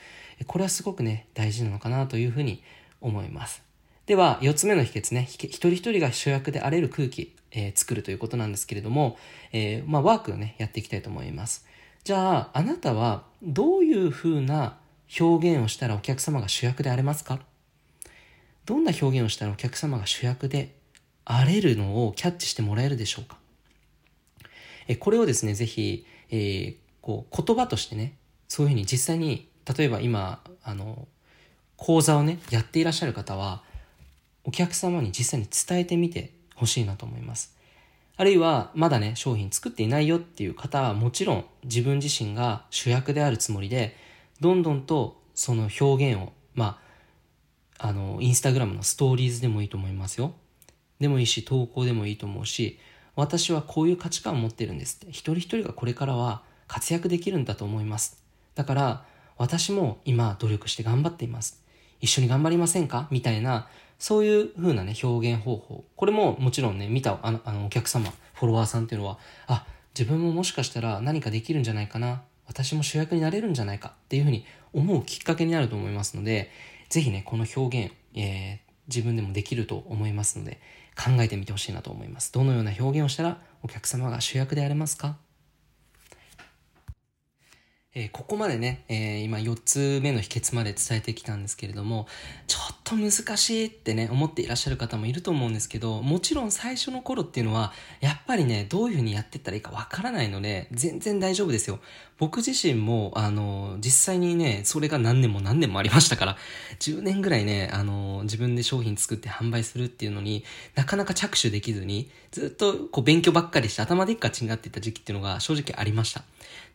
Speaker 1: これはすごくね大事なのかなというふうに思います。では、4つ目の秘訣ね、一人一人が主役であれる空気、えー、作るということなんですけれども、えー、まあ、ワークをね、やっていきたいと思います。じゃあ、あなたはどういうふうな表現をしたらお客様が主役であれますか？どんな表現をしたらお客様が主役であれるのをキャッチしてもらえるでしょうか？えこれをですね、ぜひ、えー、こう言葉としてね、そういうふうに実際に、例えば今、あの、講座をね、やっていらっしゃる方は、お客様に実際に伝えてみてほしいなと思います。あるいは、まだね、商品作っていないよっていう方は、もちろん自分自身が主役であるつもりで、どんどんとその表現を、まあ、あの、インスタグラムのストーリーズでもいいと思いますよ。でもいいし投稿でもいいと思うし私はこういう価値観を持ってるんですって。一人一人がこれからは活躍できるんだと思います。だから私も今努力して頑張っています。一緒に頑張りませんか？みたいなそういう風なね表現方法。これももちろんね見たあのあのお客様フォロワーさんっていうのはあ自分ももしかしたら何かできるんじゃないかな。私も主役になれるんじゃないかっていうふうに思うきっかけになると思いますのでぜひねこの表現、えー、自分でもできると思いますので考えてみてほしいなと思います。どのような表現をしたらお客様が主役であれますか？えー、ここまでね、えー、今4つ目の秘訣まで伝えてきたんですけれども、ちょっと難しいってね、思っていらっしゃる方もいると思うんですけど、もちろん最初の頃っていうのは、やっぱりね、どういう風にやってったらいいかわからないので、全然大丈夫ですよ。僕自身も、あの、実際にね、それが何年も何年もありましたから、10年ぐらいね、あの、自分で商品作って販売するっていうのになかなか着手できずに、ずっとこう勉強ばっかりして頭でっかちになっていた時期っていうのが正直ありました。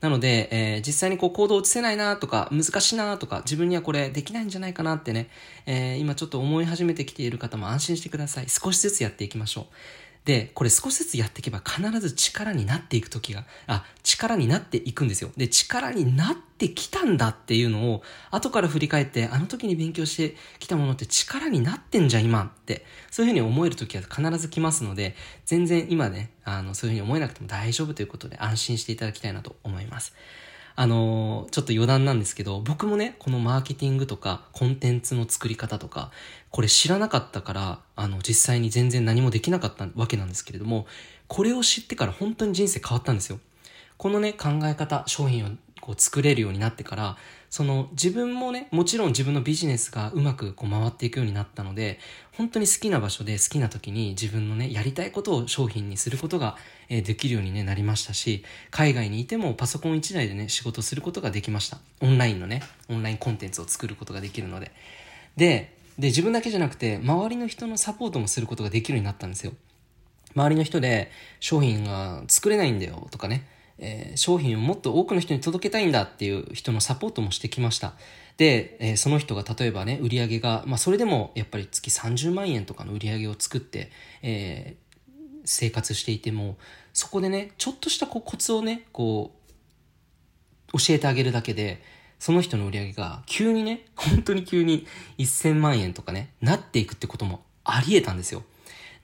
Speaker 1: なので、えー、実際にこう行動を移せないなとか、難しいなとか、自分にはこれできないんじゃないかなってね、えー、今ちょっと思い始めてきている方も安心してください。少しずつやっていきましょう。で、これ少しずつやっていけば必ず力になっていく時が、あ、力になっていくんですよ。で、力になってきたんだっていうのを、後から振り返って、あの時に勉強してきたものって力になってんじゃん、今って。そういうふうに思える時は必ず来ますので、全然今ね、あの、そういうふうに思えなくても大丈夫ということで安心していただきたいなと思います。あのー、ちょっと余談なんですけど、僕もね、このマーケティングとか、コンテンツの作り方とか、これ知らなかったから、あの、実際に全然何もできなかったわけなんですけれども、これを知ってから本当に人生変わったんですよ。このね、考え方、商品をこう作れるようになってから、その自分もね、もちろん自分のビジネスがうまくこう回っていくようになったので、本当に好きな場所で好きな時に自分のね、やりたいことを商品にすることが、えできるように、ね、なりましたし、海外にいてもパソコン1台でね、仕事することができました。オンラインのね、オンラインコンテンツを作ることができるので。で、で、自分だけじゃなくて、周りの人のサポートもすることができるようになったんですよ。周りの人で商品が作れないんだよとかね、えー、商品をもっと多くの人に届けたいんだっていう人のサポートもしてきました。で、えー、その人が例えばね、売り上げが、まあそれでもやっぱり月30万円とかの売り上げを作って、えー、生活していても、そこでね、ちょっとしたこうコツをね、こう、教えてあげるだけで、その人の売り上げが急にね、本当に急に1000万円とかね、なっていくってこともあり得たんですよ。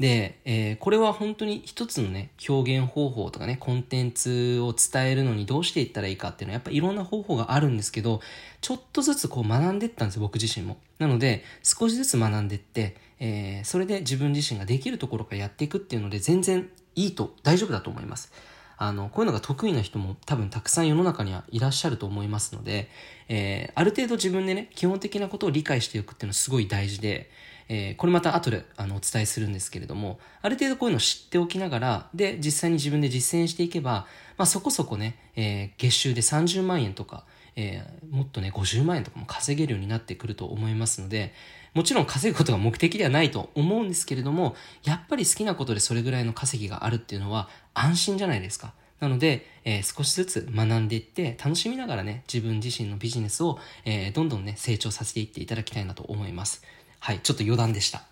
Speaker 1: で、えー、これは本当に一つのね、表現方法とかね、コンテンツを伝えるのにどうしていったらいいかっていうのはやっぱいろんな方法があるんですけど、ちょっとずつこう学んでったんですよ、僕自身も。なので、少しずつ学んでって、えー、それで自分自身ができるところからやっていくっていうので全然いいと、大丈夫だと思います。あの、こういうのが得意な人も多分たくさん世の中にはいらっしゃると思いますので、えー、ある程度自分でね、基本的なことを理解しておくっていうのはすごい大事で、えー、これまた後であのお伝えするんですけれども、ある程度こういうのを知っておきながら、で、実際に自分で実践していけば、まあそこそこね、えー、月収で30万円とか、えー、もっとね、50万円とかも稼げるようになってくると思いますので、もちろん稼ぐことが目的ではないと思うんですけれども、やっぱり好きなことでそれぐらいの稼ぎがあるっていうのは安心じゃないですか。なので、えー、少しずつ学んでいって楽しみながらね、自分自身のビジネスを、えー、どんどんね、成長させていっていただきたいなと思います。はい、ちょっと余談でした。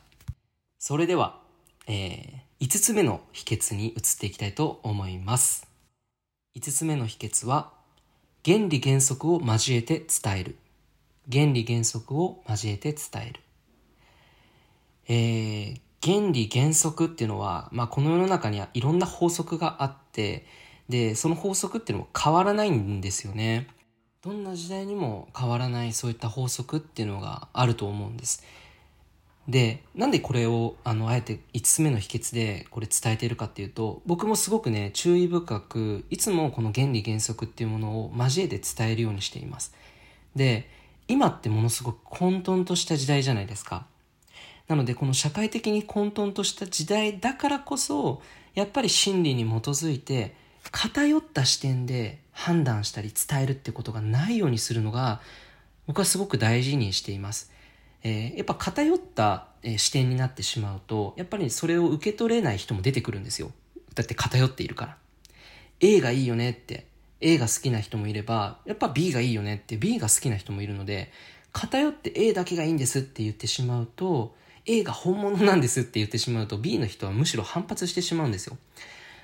Speaker 1: それでは、えー、5つ目の秘訣に移っていきたいと思います。5つ目の秘訣は、原理原則を交えて伝える。原理原則を交えて伝える。えー、原理原則っていうのは、まあ、この世の中にはいろんな法則があって、で、その法則っていうのも変わらないんですよね。どんな時代にも変わらないそういった法則っていうのがあると思うんです。で、なんでこれを、あの、あえて5つ目の秘訣でこれ伝えているかっていうと、僕もすごくね、注意深く、いつもこの原理原則っていうものを交えて伝えるようにしています。で、今ってものすごく混沌とした時代じゃないですか。なので、この社会的に混沌とした時代だからこそ、やっぱり真理に基づいて、偏った視点で判断したり伝えるってことがないようにするのが、僕はすごく大事にしています。えー、やっぱ偏った、えー、視点になってしまうと、やっぱりそれを受け取れない人も出てくるんですよ。だって偏っているから。A がいいよねって、A が好きな人もいれば、やっぱ B がいいよねって B が好きな人もいるので、偏って A だけがいいんですって言ってしまうと、A が本物なんですって言ってしまうと B の人はむしろ反発してしまうんですよ。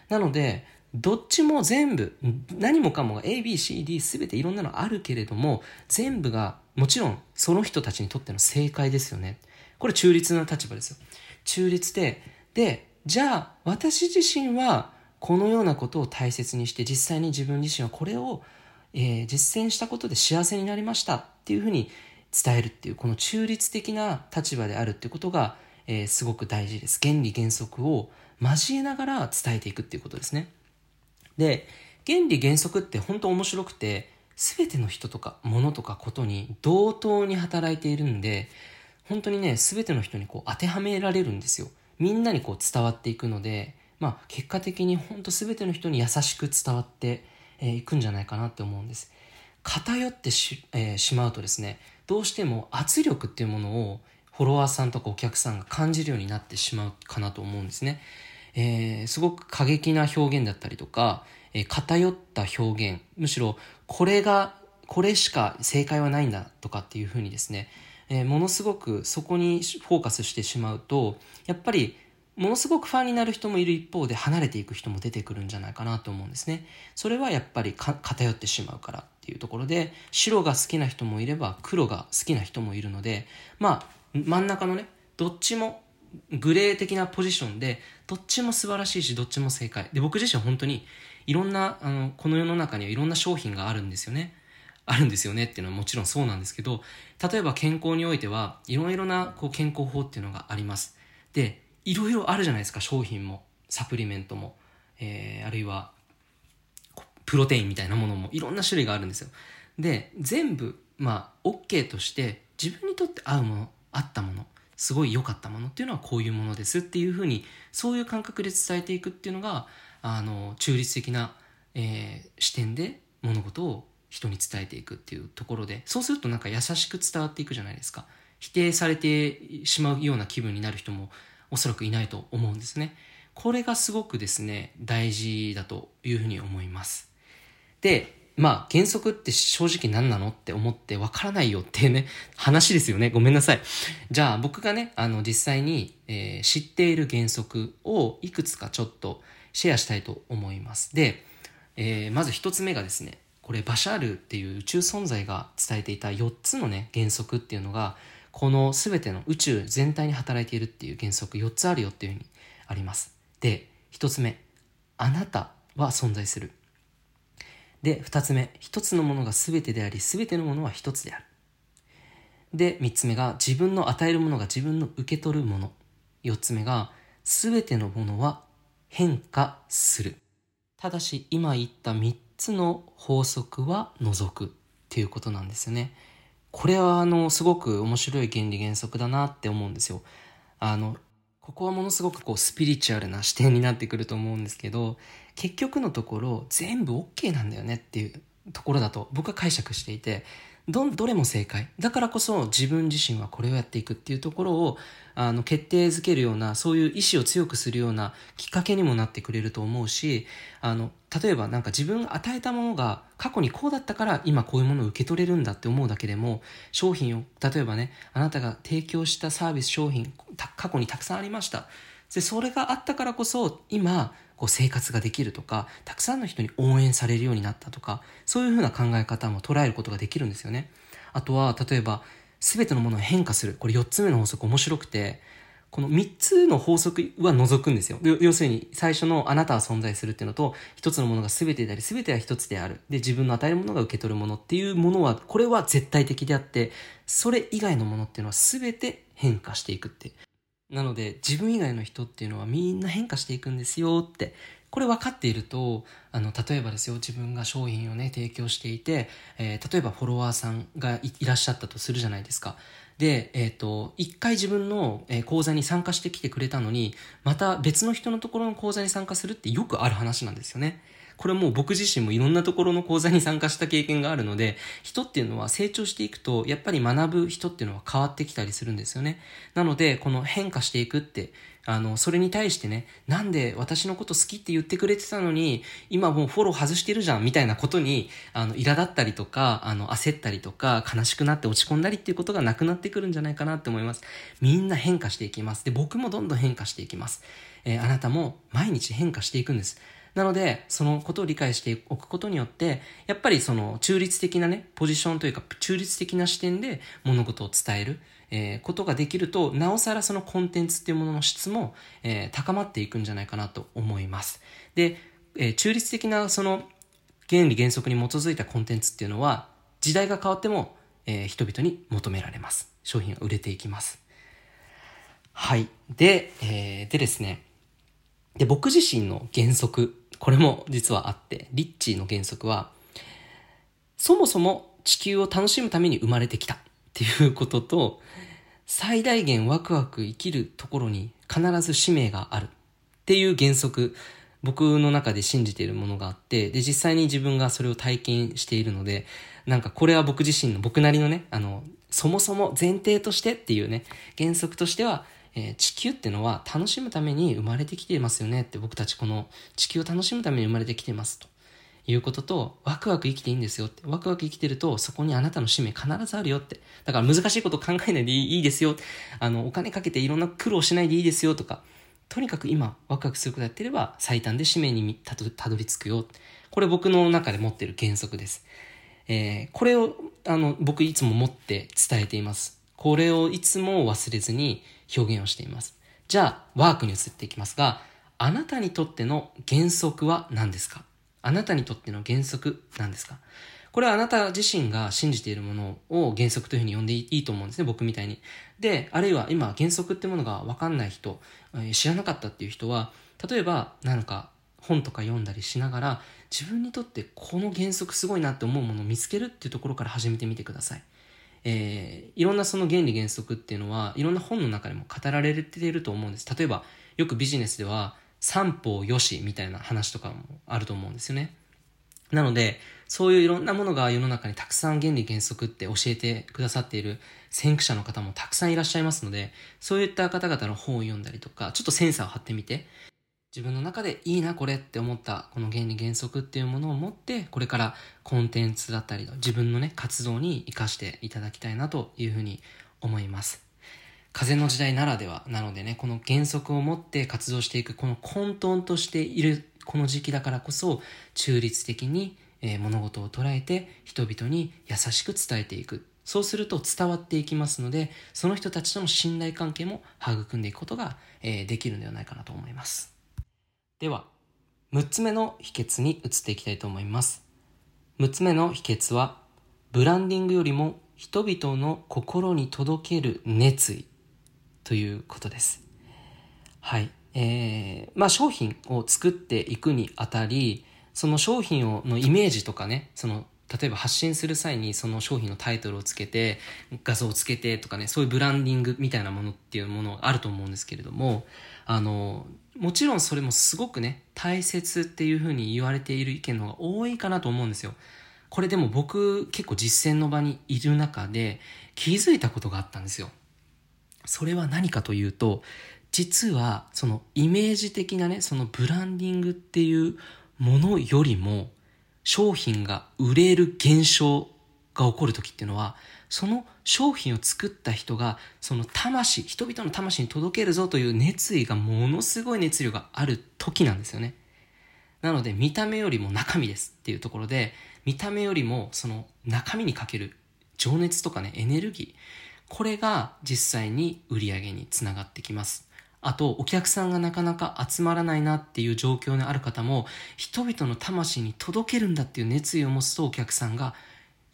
Speaker 1: なので、どっちも全部、何もかもが A, B, C, D 全ていろんなのあるけれども、全部がもちろんその人たちにとっての正解ですよね。これ中立な立場ですよ。中立で、で、じゃあ私自身はこのようなことを大切にして実際に自分自身はこれを、えー、実践したことで幸せになりましたっていうふうに伝えるっていうこの中立的な立場であるっていうことが、えー、すごく大事です原理原則を交えながら伝えていくっていうことですねで原理原則って本当面白くて全ての人とか物とかことに同等に働いているんで本当にね全ての人にこう当てはめられるんですよみんなにこう伝わっていくのでまあ結果的に本当全ての人に優しく伝わってい、くんじゃないかなって思うんです偏ってし,、えー、しまうとですねどうしても圧力っていうものをフォロワーさんとかお客さんが感じるようになってしまうかなと思うんですね。えー、すごく過激な表現だったりとか、えー、偏った表現、むしろこれが、これしか正解はないんだとかっていうふうにですね、えー、ものすごくそこにフォーカスしてしまうと、やっぱりものすごくファンになる人もいる一方で離れていく人も出てくるんじゃないかなと思うんですね。それはやっぱり偏ってしまうからっていうところで、白が好きな人もいれば黒が好きな人もいるので、まあ、真ん中のね、どっちもグレー的なポジションで、どっちも素晴らしいし、どっちも正解。で、僕自身本当にいろんな、あの、この世の中にはいろんな商品があるんですよね。あるんですよねっていうのはもちろんそうなんですけど、例えば健康においてはいろいろなこう健康法っていうのがあります。で、いろいろあるじゃないですか、商品も、サプリメントも、えー、あるいは、プロテインみたいなものもいろんな種類があるんですよ。で、全部、まあ、OK として、自分にとって合うもの、合ったもの、すごい良かったものっていうのはこういうものですっていうふうに、そういう感覚で伝えていくっていうのが、あの、中立的な、えー、視点で物事を人に伝えていくっていうところで、そうするとなんか優しく伝わっていくじゃないですか。否定されてしまうような気分になる人もおそらくいないと思うんですね。これがすごくですね、大事だというふうに思います。で、まあ原則って正直何なのって思ってわからないよっていうね、話ですよね。ごめんなさい。じゃあ僕がね、あの実際に、えー、知っている原則をいくつかちょっとシェアしたいと思います。で、えー、まず一つ目がですね、これバシャールっていう宇宙存在が伝えていた4つのね、原則っていうのが、この全ての宇宙全体に働いているっていう原則4つあるよっていうふうにあります。で、1つ目、あなたは存在する。で、2つ目、1つのものが全てであり、全てのものは1つである。で、3つ目が自分の与えるものが自分の受け取るもの。4つ目が全てのものは変化する。ただし今言った3つの法則は除くっていうことなんですよね。これはあの、すごく面白い原理原則だなって思うんですよ。あの、ここはものすごくこうスピリチュアルな視点になってくると思うんですけど、結局のところ全部 OK なんだよねっていうところだと僕は解釈していて、ど、どれも正解。だからこそ自分自身はこれをやっていくっていうところを、あの、決定づけるような、そういう意志を強くするようなきっかけにもなってくれると思うし、あの、例えばなんか自分が与えたものが過去にこうだったから今こういうものを受け取れるんだって思うだけでも、商品を、例えばね、あなたが提供したサービス商品、過去にたくさんありました。で、それがあったからこそ、今、こう生活ができるとか、たくさんの人に応援されるようになったとか、そういうふうな考え方も捉えることができるんですよね。あとは、例えば、すべてのものを変化する。これ4つ目の法則面白くて、この3つの法則は除くんですよ。要するに、最初のあなたは存在するっていうのと、1つのものが全てであり、全ては1つである。で、自分の与えるものが受け取るものっていうものは、これは絶対的であって、それ以外のものっていうのは全て変化していくって。なので、自分以外の人っていうのはみんな変化していくんですよってこれ分かっていると、あの、例えばですよ、自分が商品をね、提供していて、えー、例えばフォロワーさんがいらっしゃったとするじゃないですか。で、えっ、ー、と、一回自分の講座に参加してきてくれたのに、また別の人のところの講座に参加するってよくある話なんですよね。これもう僕自身もいろんなところの講座に参加した経験があるので、人っていうのは成長していくと、やっぱり学ぶ人っていうのは変わってきたりするんですよね。なので、この変化していくって、あの、それに対してね、なんで私のこと好きって言ってくれてたのに、今もうフォロー外してるじゃん、みたいなことに、あの、苛立ったりとか、あの、焦ったりとか、悲しくなって落ち込んだりっていうことがなくなってくるんじゃないかなって思います。みんな変化していきます。で、僕もどんどん変化していきます。えー、あなたも毎日変化していくんです。なので、そのことを理解しておくことによって、やっぱりその中立的なね、ポジションというか、中立的な視点で物事を伝える、えー、ことができると、なおさらそのコンテンツっていうものの質も、えー、高まっていくんじゃないかなと思います。で、えー、中立的なその原理原則に基づいたコンテンツっていうのは、時代が変わっても、えー、人々に求められます。商品が売れていきます。はい。で、えー、でですね、で、僕自身の原則これも実はあって、リッチーの原則は、そもそも地球を楽しむために生まれてきたっていうことと、最大限ワクワク生きるところに必ず使命があるっていう原則、僕の中で信じているものがあって、で、実際に自分がそれを体験しているので、なんかこれは僕自身の僕なりのね、あの、そもそも前提としてっていうね、原則としては、えー、地球ってのは楽しむために生まれてきていますよねって僕たちこの地球を楽しむために生まれてきてますと。いうこととワクワク生きていいんですよって。ワクワク生きてるとそこにあなたの使命必ずあるよって。だから難しいこと考えないでいいですよあのお金かけていろんな苦労しないでいいですよとか。とにかく今ワクワクすることやってれば最短で使命にたどり着くよこれ僕の中で持ってる原則です、えー、これをあの僕いつも持って伝えています。これをいつも忘れずに表現をしています。じゃあ、ワークに移っていきますが、あなたにとっての原則は何ですか？あなたにとっての原則何ですか？これはあなた自身が信じているものを原則というふうに呼んでいいと思うんですね、僕みたいに。で、あるいは今原則ってものがわかんない人、知らなかったっていう人は、例えばなんか本とか読んだりしながら、自分にとってこの原則すごいなって思うものを見つけるっていうところから始めてみてください。えー、いろんなその原理原則っていうのはいろんな本の中でも語られていると思うんです。例えばよくビジネスでは三方よしみたいな話とかもあると思うんですよね。なのでそういういろんなものが世の中にたくさん原理原則って教えてくださっている先駆者の方もたくさんいらっしゃいますのでそういった方々の本を読んだりとかちょっとセンサーを張ってみて自分の中でいいなこれって思ったこの原理原則っていうものを持ってこれからコンテンツだったりの自分のね活動に生かしていただきたいなというふうに思います。風の時代ならではなのでねこの原則を持って活動していくこの混沌としているこの時期だからこそ中立的に、え物事を捉えて人々に優しく伝えていく。そうすると伝わっていきますのでその人たちとの信頼関係も育んでいくことが、えできるのではないかなと思います。では、6つ目の秘訣に移っていきたいと思います。6つ目の秘訣は、ブランディングよりも人々の心に届ける熱意ということです。はい。えー、まあ商品を作っていくにあたり、その商品をのイメージとかね、その例えば発信する際にその商品のタイトルをつけて画像をつけてとかねそういうブランディングみたいなものっていうものがあると思うんですけれどもあのもちろんそれもすごくね大切っていうふうに言われている意見の方が多いかなと思うんですよ。これでも僕結構実践の場にいる中で気づいたことがあったんですよ。それは何かというと実はそのイメージ的なねそのブランディングっていうものよりも商品が売れる現象が起こる時っていうのはその商品を作った人がその魂人々の魂に届けるぞという熱意がものすごい熱量がある時なんですよね。なので見た目よりも中身ですっていうところで見た目よりもその中身にかける情熱とかねエネルギーこれが実際に売り上げにつながってきます。あと、お客さんがなかなか集まらないなっていう状況にある方も、人々の魂に届けるんだっていう熱意を持つとお客さんが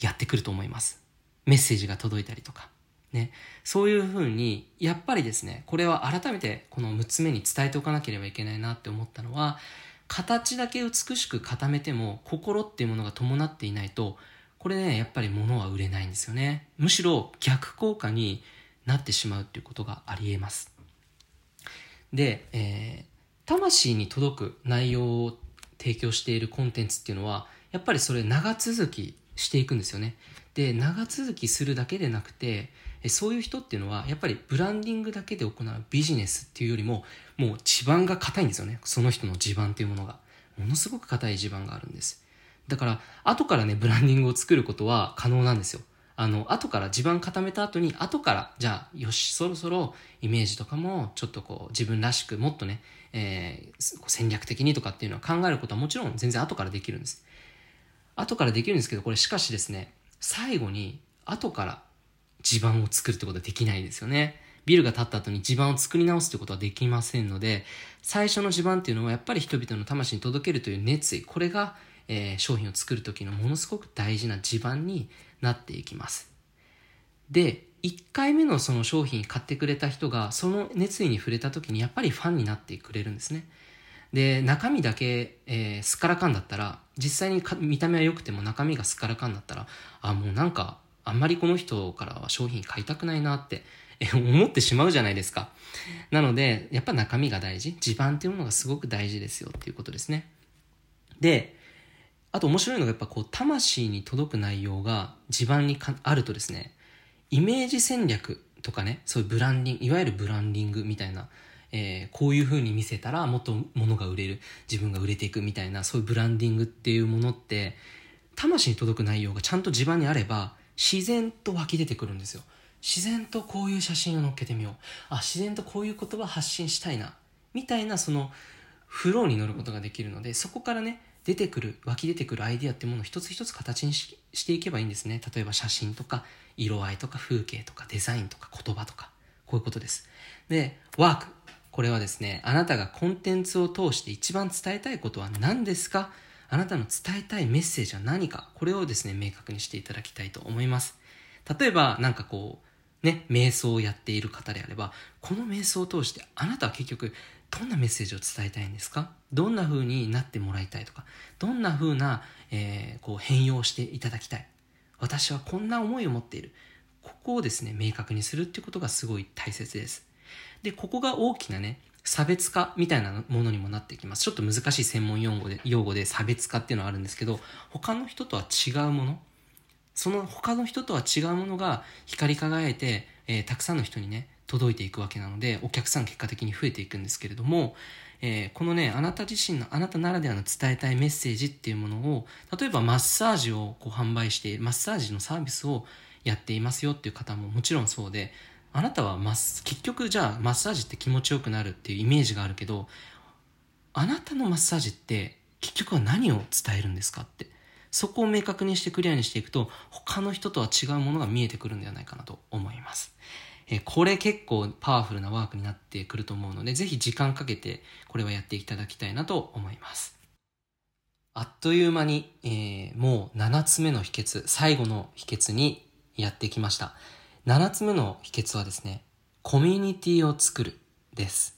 Speaker 1: やってくると思います。メッセージが届いたりとか。ね。そういうふうに、やっぱりですね、これは改めてこの6つ目に伝えておかなければいけないなって思ったのは、形だけ美しく固めても心っていうものが伴っていないと、これね、やっぱり物は売れないんですよね。むしろ逆効果になってしまうっていうことがあり得ます。で、えー、魂に届く内容を提供しているコンテンツっていうのは、やっぱりそれ長続きしていくんですよね。で、長続きするだけでなくて、そういう人っていうのはやっぱりブランディングだけで行うビジネスっていうよりももう地盤が硬いんですよね。その人の地盤っていうものが。ものすごく硬い地盤があるんです。だから後からねブランディングを作ることは可能なんですよ。あの後から地盤固めた後に後からじゃあよしそろそろイメージとかもちょっとこう自分らしくもっとね、えー、戦略的にとかっていうのは考えることはもちろん全然後からできるんです。後からできるんですけどこれしかしですね最後に後から地盤を作るってことはできないですよね。ビルが建った後に地盤を作り直すってことはできませんので、最初の地盤っていうのはやっぱり人々の魂に届けるという熱意、これが、えー、商品を作る時のものすごく大事な地盤になっていきます。で、1回目のその商品買ってくれた人がその熱意に触れた時にやっぱりファンになってくれるんですね。で、中身だけ、えー、すっからかんだったら、実際に見た目は良くても中身がすっからかんだったら、あ、もうなんかあんまりこの人からは商品買いたくないなって思ってしまうじゃないですか。なので、やっぱ中身が大事。地盤っていうものがすごく大事ですよっていうことですね。で、あと面白いのがやっぱこう、魂に届く内容が地盤にあるとですね、イメージ戦略とかね、そういうブランディング、いわゆるブランディングみたいな、えー、こういう風に見せたらもっと物が売れる、自分が売れていくみたいな、そういうブランディングっていうものって、魂に届く内容がちゃんと地盤にあれば、自然と湧き出てくるんですよ。自然とこういう写真を載っけてみよう。あ自然とこういう言葉発信したいなみたいなそのフローに乗ることができるのでそこからね出てくる湧き出てくるアイディアっていうものを一つ一つ形にしていけばいいんですね。例えば写真とか色合いとか風景とかデザインとか言葉とか。こういうことです。でワーク。これはですねあなたがコンテンツを通して一番伝えたいことは何ですか？あなたの伝えたいメッセージは何か、これをですね、明確にしていただきたいと思います。例えば、なんかこう、ね、瞑想をやっている方であれば、この瞑想を通してあなたは結局、どんなメッセージを伝えたいんですか？どんな風になってもらいたいとか、どんな風な、えー、こう変容していただきたい？私はこんな思いを持っている。ここをですね、明確にするっていうことがすごい大切です。で、ここが大きなね、差別化みたいなものにもなってきます。ちょっと難しい専門用語で、用語で差別化っていうのはあるんですけど、他の人とは違うもの、その他の人とは違うものが光り輝いて、えー、たくさんの人にね、届いていくわけなので、お客さん結果的に増えていくんですけれども、えー、このね、あなた自身の、あなたならではの伝えたいメッセージっていうものを、例えばマッサージをこう販売して、マッサージのサービスをやっていますよっていう方ももちろんそうで、あなたはマ結局じゃあマッサージって気持ちよくなるっていうイメージがあるけどあなたのマッサージって結局は何を伝えるんですかって。そこを明確にしてクリアにしていくと他の人とは違うものが見えてくるんではないかなと思います。えこれ結構パワフルなワークになってくると思うのでぜひ時間かけてこれはやっていただきたいなと思います。あっという間に、えー、もう7つ目の秘訣最後の秘訣にやってきました。7つ目の秘訣はですね、コミュニティを作るです。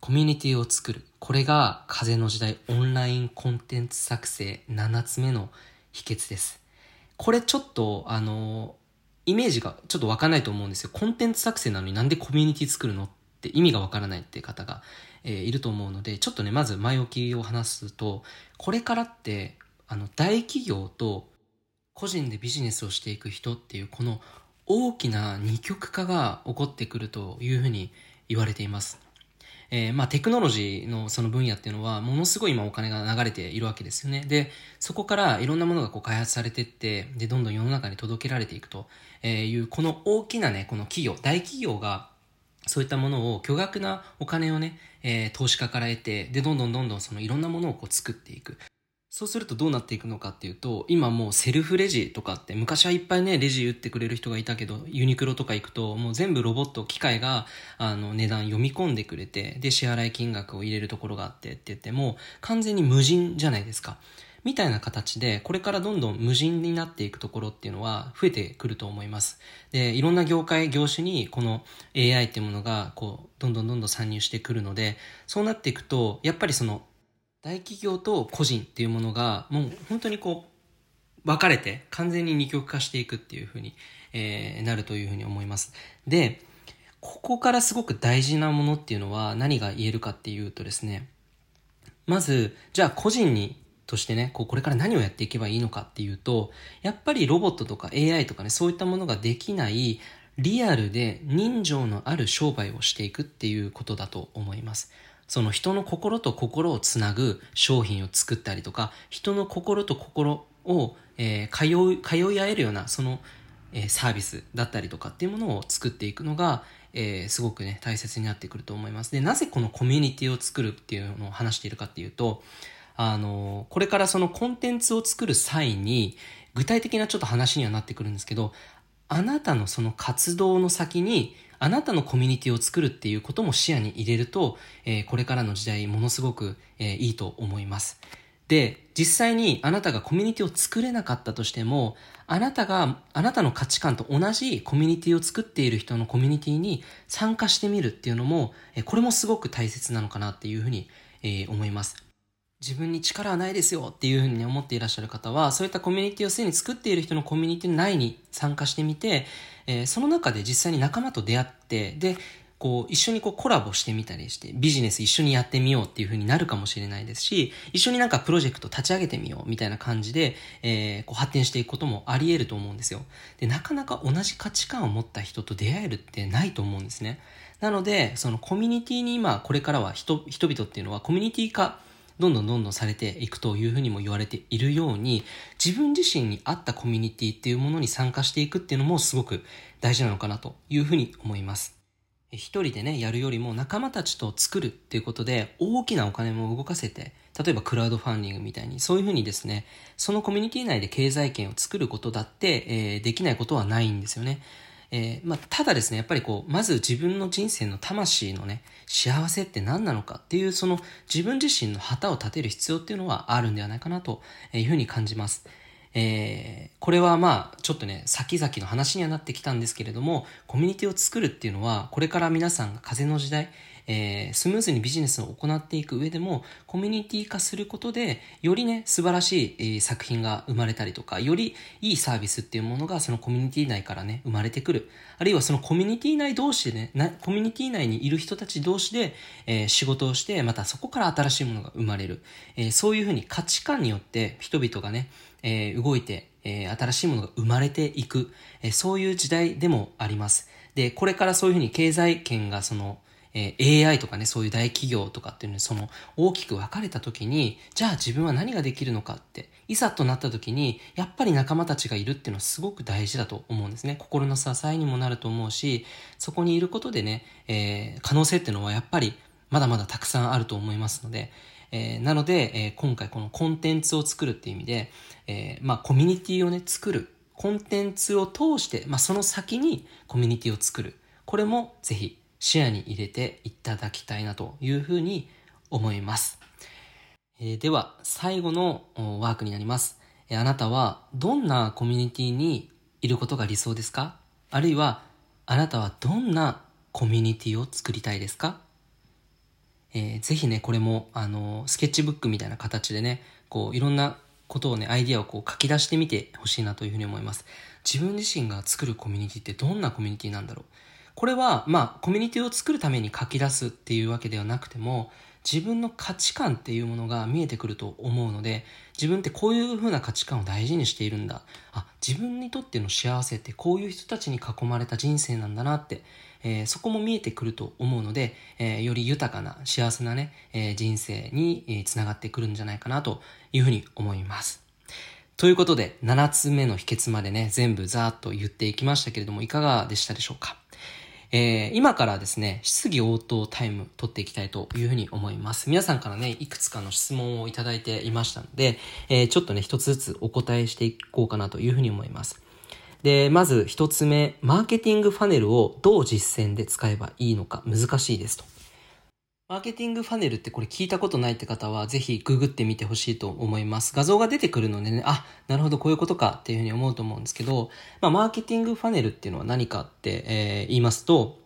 Speaker 1: コミュニティを作る。これが風の時代オンラインコンテンツ作成7つ目の秘訣です。これちょっと、あの、イメージがちょっとわかんないと思うんですよ。コンテンツ作成なのになんでコミュニティ作るのって意味がわからないっていう方が、えー、いると思うので、ちょっとね、まず前置きを話すと、これからって、あの、大企業と個人でビジネスをしていく人っていうこの大きな二極化が起こってくるというふうに言われています。えー、まあテクノロジーのその分野っていうのはものすごい今お金が流れているわけですよね。で、そこからいろんなものがこう開発されていって、で、どんどん世の中に届けられていくという、この大きなね、この企業、大企業がそういったものを巨額なお金をね、えー、投資家から得て、で、どんどんどんどんそのいろんなものをこう作っていく。そうするとどうなっていくのかっていうと、今もうセルフレジとかって、昔はいっぱいね、レジ打ってくれる人がいたけど、ユニクロとか行くと、もう全部ロボット、機械が、あの、値段読み込んでくれて、で、支払い金額を入れるところがあってって言っても、完全に無人じゃないですか。みたいな形で、これからどんどん無人になっていくところっていうのは増えてくると思います。で、いろんな業界、業種にこの AI っていうものが、こう、どんどんどんどん参入してくるので、そうなっていくと、やっぱりその大企業と個人っていうものがもう本当にこう分かれて完全に二極化していくっていうふうに、えー、なるというふうに思います。で、ここからすごく大事なものっていうのは何が言えるかっていうとですね、まず、じゃあ個人にとしてね、こうこれから何をやっていけばいいのかっていうと、やっぱりロボットとか AI とかね、そういったものができないリアルで人情のある商売をしていくっていうことだと思います。その人の心と心をつなぐ商品を作ったりとか、人の心と心を、えー、通い、通い合えるような、その、えー、サービスだったりとかっていうものを作っていくのが、えー、すごくね、大切になってくると思います。で、なぜこのコミュニティを作るっていうのを話しているかっていうと、あの、これからそのコンテンツを作る際に、具体的なちょっと話にはなってくるんですけど、あなたのその活動の先に、あなたのコミュニティを作るっていうことも視野に入れると、えー、これからの時代ものすごく、えー、いいと思います。で、実際にあなたがコミュニティを作れなかったとしても、あなたが、あなたの価値観と同じコミュニティを作っている人のコミュニティに参加してみるっていうのも、これもすごく大切なのかなっていうふうに、えー、思います。自分に力はないですよっていうふうに思っていらっしゃる方は、そういったコミュニティをすでに作っている人のコミュニティ内に参加してみて、えー、その中で実際に仲間と出会って、で、こう、一緒にこうコラボしてみたりして、ビジネス一緒にやってみようっていう風になるかもしれないですし、一緒になんかプロジェクト立ち上げてみようみたいな感じで、えー、こう発展していくこともあり得ると思うんですよ。で、なかなか同じ価値観を持った人と出会えるってないと思うんですね。なので、そのコミュニティに今、これからは人、人々っていうのはコミュニティ化どんどんどんどんされていくというふうにも言われているように、自分自身に合ったコミュニティっていうものに参加していくっていうのもすごく大事なのかなというふうに思います。一人でね、やるよりも仲間たちと作るっていうことで大きなお金も動かせて、例えばクラウドファンディングみたいに、そういうふうにですね、そのコミュニティ内で経済圏を作ることだって、えー、できないことはないんですよね。えー、まあ、ただですね、やっぱりこう、まず自分の人生の魂のね、幸せって何なのかっていう、その自分自身の旗を立てる必要っていうのはあるんではないかなというふうに感じます。えー、これはまあ、ちょっとね、先々の話にはなってきたんですけれども、コミュニティを作るっていうのは、これから皆さんが風の時代、えー、スムーズにビジネスを行っていく上でも、コミュニティ化することで、よりね、素晴らしい、えー、作品が生まれたりとか、よりいいサービスっていうものがそのコミュニティ内からね、生まれてくる。あるいはそのコミュニティ内同士でね、なコミュニティ内にいる人たち同士で、えー、仕事をして、またそこから新しいものが生まれる。えー、そういうふうに価値観によって人々がね、えー、動いて、えー、新しいものが生まれていく、えー、そういう時代でもあります。で、これからそういうふうに経済圏がその、え、AI とかね、そういう大企業とかっていうのに、その、大きく分かれた時に、じゃあ自分は何ができるのかって、いざとなった時に、やっぱり仲間たちがいるっていうのはすごく大事だと思うんですね。心の支えにもなると思うし、そこにいることでね、え、可能性っていうのはやっぱり、まだまだたくさんあると思いますので、えー、なので、えー、今回このコンテンツを作るっていう意味で、えー、まあコミュニティをね、作る。コンテンツを通して、まあその先にコミュニティを作る。これもぜひ視野に入れていただきたいなというふうに思います。えー、では、最後のワークになります。え、あなたはどんなコミュニティにいることが理想ですか？あるいは、あなたはどんなコミュニティを作りたいですか？えー、ぜひね、これも、あの、スケッチブックみたいな形でね、こう、いろんなことをね、アイディアをこう書き出してみてほしいなというふうに思います。自分自身が作るコミュニティってどんなコミュニティなんだろうこれは、まあ、コミュニティを作るために書き出すっていうわけではなくても、自分の価値観っていうものが見えてくると思うので、自分ってこういう風な価値観を大事にしているんだ。あ、自分にとっての幸せってこういう人たちに囲まれた人生なんだなって、えー、そこも見えてくると思うので、えー、より豊かな幸せなね、えー、人生に、えー、つながってくるんじゃないかなというふうに思います。ということで、7つ目の秘訣までね、全部ざーっと言っていきましたけれども、いかがでしたでしょうか？えー、今からですね、質疑応答タイム取っていきたいというふうに思います。皆さんからね、いくつかの質問をいただいていましたので、えー、ちょっとね、一つずつお答えしていこうかなというふうに思います。で、まず一つ目、マーケティングファネルをどう実践で使えばいいのか難しいですと。マーケティングファネルってこれ聞いたことないって方はぜひググってみてほしいと思います。画像が出てくるのでね、あ、なるほどこういうことかっていうふうに思うと思うんですけど、まあ、マーケティングファネルっていうのは何かって、えー、言いますと、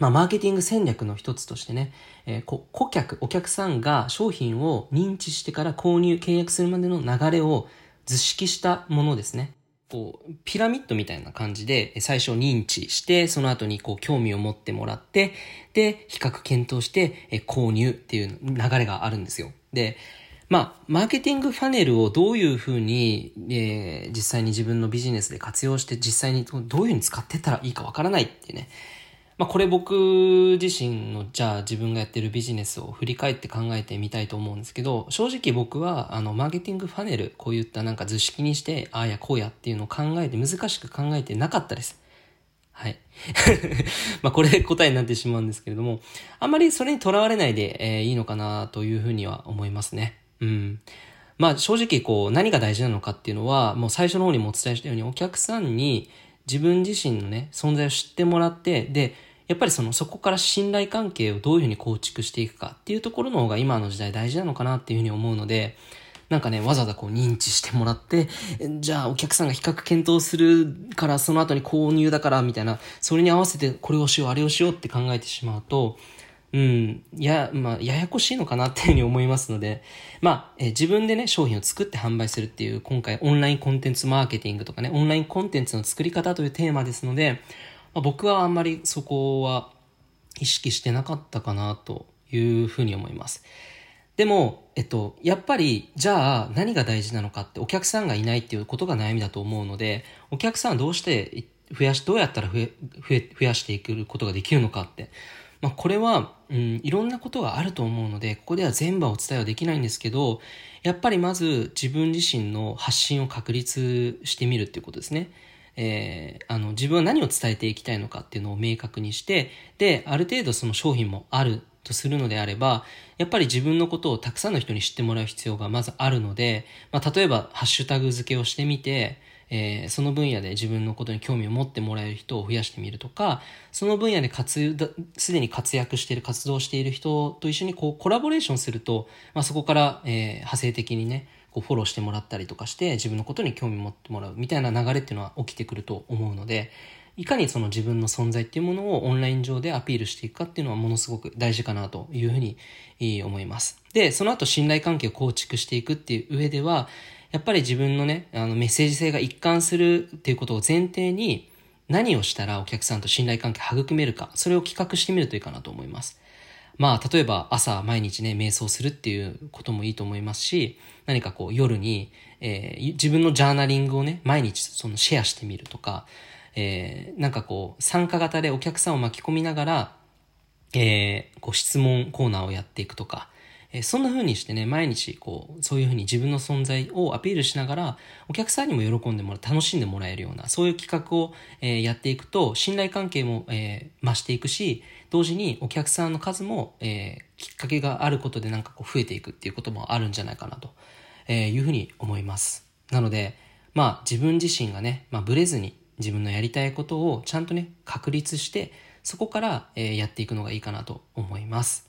Speaker 1: まあ、マーケティング戦略の一つとしてね、えー、顧客、お客さんが商品を認知してから購入、契約するまでの流れを図式したものですね。こう、ピラミッドみたいな感じで、最初認知して、その後にこう、興味を持ってもらって、で、比較検討して、購入っていう流れがあるんですよ。で、まあ、マーケティングファネルをどういうふうに、えー、実際に自分のビジネスで活用して実際にどういうふうに使ってったらいいかわからないっていうね。まあ、これ僕自身の、じゃあ自分がやってるビジネスを振り返って考えてみたいと思うんですけど、正直僕は、あの、マーケティングファネル、こういったなんか図式にして、ああやこうやっていうのを考えて、難しく考えてなかったです。はい。まあこれ答えになってしまうんですけれども、あんまりそれにとらわれないで、えー、いいのかなというふうには思いますね。うん。まあ正直こう何が大事なのかっていうのはもう最初の方にもお伝えしたようにお客さんに自分自身のね存在を知ってもらってでやっぱりそのそこから信頼関係をどういうふうに構築していくかっていうところの方が今の時代大事なのかなっていうふうに思うのでなんかね、わざわざこう認知してもらって、じゃあお客さんが比較検討するからその後に購入だからみたいな、それに合わせてこれをしよう、あれをしようって考えてしまうと、うん、や、まあ、ややこしいのかなっていうふうに思いますので、まあ、え自分でね、商品を作って販売するっていう、今回オンラインコンテンツマーケティングとかね、オンラインコンテンツの作り方というテーマですので、まあ、僕はあんまりそこは意識してなかったかなというふうに思います。でも、えっと、やっぱり、じゃあ何が大事なのかってお客さんがいないっていうことが悩みだと思うので、お客さんはどうして増やし、どうやったら増え、増、やしていくことができるのかって、まあ、これは、うん、いろんなことがあると思うので、ここでは全部はお伝えはできないんですけど、やっぱりまず自分自身の発信を確立してみるっていうことですね。えー、あの、自分は何を伝えていきたいのかっていうのを明確にして、で、ある程度その商品もあるとするのであれば、やっぱり自分のことをたくさんの人に知ってもらう必要がまずあるので、まあ、例えばハッシュタグ付けをしてみて、えー、その分野で自分のことに興味を持ってもらえる人を増やしてみるとか、その分野で活、すでに活躍している、活動している人と一緒にこうコラボレーションすると、まあ、そこから、えー、派生的にね、こうフォローしてもらったりとかして自分のことに興味持ってもらうみたいな流れっていうのは起きてくると思うので、いかにその自分の存在っていうものをオンライン上でアピールしていくかっていうのはものすごく大事かなというふうに思います。で、その後信頼関係を構築していくっていう上では、やっぱり自分のね、あのメッセージ性が一貫するっていうことを前提に、何をしたらお客さんと信頼関係育めるか、それを企画してみるといいかなと思います。まあ、例えば朝毎日ね、瞑想するっていうこともいいと思いますし、何かこう夜に、えー、自分のジャーナリングをね、毎日そのシェアしてみるとか、えー、なんかこう、参加型でお客さんを巻き込みながら、えー、こう質問コーナーをやっていくとか、え、そんな風にしてね、毎日こう、そういう風に自分の存在をアピールしながら、お客さんにも喜んでもらう、楽しんでもらえるような、そういう企画を、え、やっていくと、信頼関係も、え、増していくし、同時にお客さんの数も、え、きっかけがあることでなんかこう増えていくっていうこともあるんじゃないかなと、え、いうふうに思います。なので、まあ自分自身がね、まあブレずに自分のやりたいことをちゃんとね、確立して、そこから、え、やっていくのがいいかなと思います。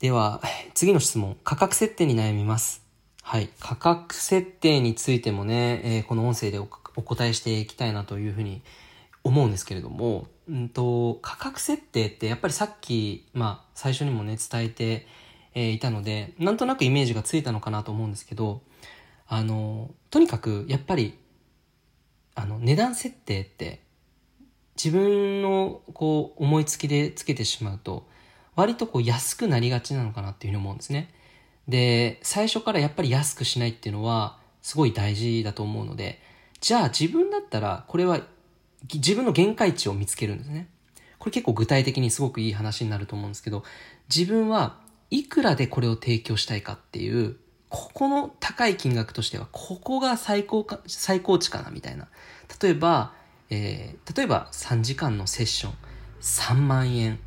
Speaker 1: では、次の質問。価格設定に悩みます。はい。価格設定についてもね、えー、この音声でお答えしていきたいなというふうに思うんですけれども、うんと、価格設定ってやっぱりさっき、まあ、最初にもね、伝えて、えー、いたので、なんとなくイメージがついたのかなと思うんですけど、あの、とにかく、やっぱり、あの、値段設定って、自分の、こう、思いつきでつけてしまうと、割とこう安くなりがちなのかなっていうふうに思うんですね。で、最初からやっぱり安くしないっていうのはすごい大事だと思うので、じゃあ自分だったらこれは自分の限界値を見つけるんですね。これ結構具体的にすごくいい話になると思うんですけど、自分はいくらでこれを提供したいかっていう、ここの高い金額としては、ここが最高か、最高値かなみたいな。例えば、えー、例えば3時間のセッション、3万円。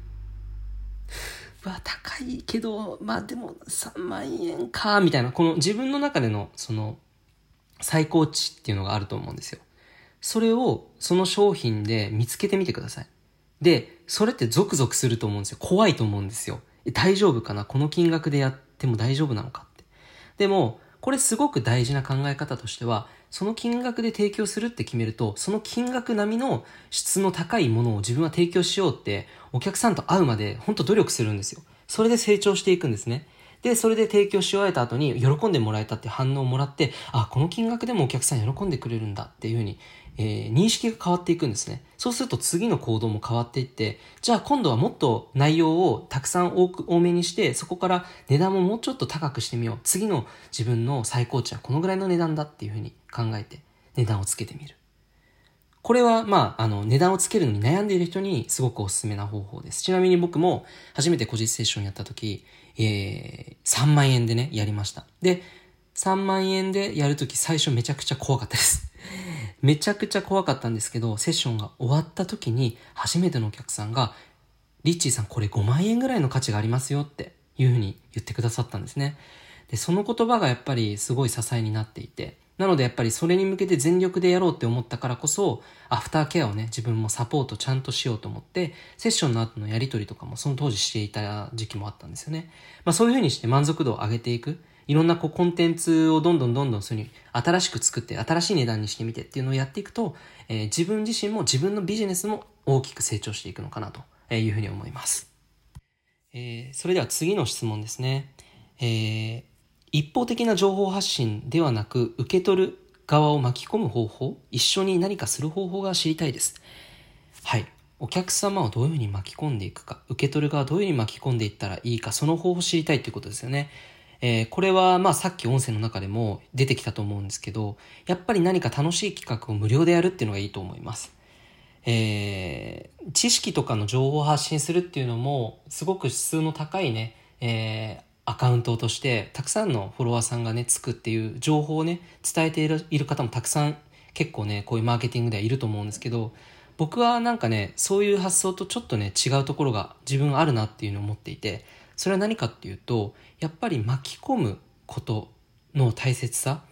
Speaker 1: は高いけど、まあでも3万円か、みたいな、この自分の中でのその最高値っていうのがあると思うんですよ。それをその商品で見つけてみてください。で、それってゾクゾクすると思うんですよ。怖いと思うんですよ。大丈夫かな？この金額でやっても大丈夫なのかって。でも、これすごく大事な考え方としては、その金額で提供するって決めると、その金額並みの質の高いものを自分は提供しようって、お客さんと会うまで本当努力するんですよ。それで成長していくんですね。で、それで提供し終えた後に喜んでもらえたって反応をもらって、あ、この金額でもお客さん喜んでくれるんだっていうふうに、えー、認識が変わっていくんですね。そうすると次の行動も変わっていって、じゃあ今度はもっと内容をたくさん多く、多めにして、そこから値段ももうちょっと高くしてみよう。次の自分の最高値はこのぐらいの値段だっていうふうに考えて、値段をつけてみる。これは、まあ、あの、値段をつけるのに悩んでいる人にすごくおすすめな方法です。ちなみに僕も初めて個実セッションやった時、えー、3万円でね、やりました。で、3万円でやるとき最初めちゃくちゃ怖かったです。めちゃくちゃ怖かったんですけど、セッションが終わった時に初めてのお客さんが、リッチーさんこれ5万円ぐらいの価値がありますよっていうふうに言ってくださったんですね。で、その言葉がやっぱりすごい支えになっていて、なのでやっぱりそれに向けて全力でやろうって思ったからこそ、アフターケアをね、自分もサポートちゃんとしようと思って、セッションの後のやり取りとかもその当時していた時期もあったんですよね。まあそういうふうにして満足度を上げていく。いろんなこうコンテンツをどんどんどんどんそういう新しく作って新しい値段にしてみてっていうのをやっていくと、えー、自分自身も自分のビジネスも大きく成長していくのかなというふうに思います。えー、それでは次の質問ですね。えー、一方的な情報発信ではなく受け取る側を巻き込む方法、一緒に何かする方法が知りたいです。はい。お客様をどういうふうに巻き込んでいくか、受け取る側をどういうふうに巻き込んでいったらいいか、その方法を知りたいということですよね。えー、これはまあさっき音声の中でも出てきたと思うんですけど、やっぱり何か楽しい企画を無料でやるっていうのがいいと思います。えー、知識とかの情報を発信するっていうのも、すごく質の高いね、えー、アカウントとしてたくさんのフォロワーさんがねつくっていう情報をね伝えているいる方もたくさん結構ねこういうマーケティングではいると思うんですけど僕はなんかねそういう発想とちょっとね違うところが自分あるなっていうのを思っていてそれは何かっていうとやっぱり巻き込むことの大切さ。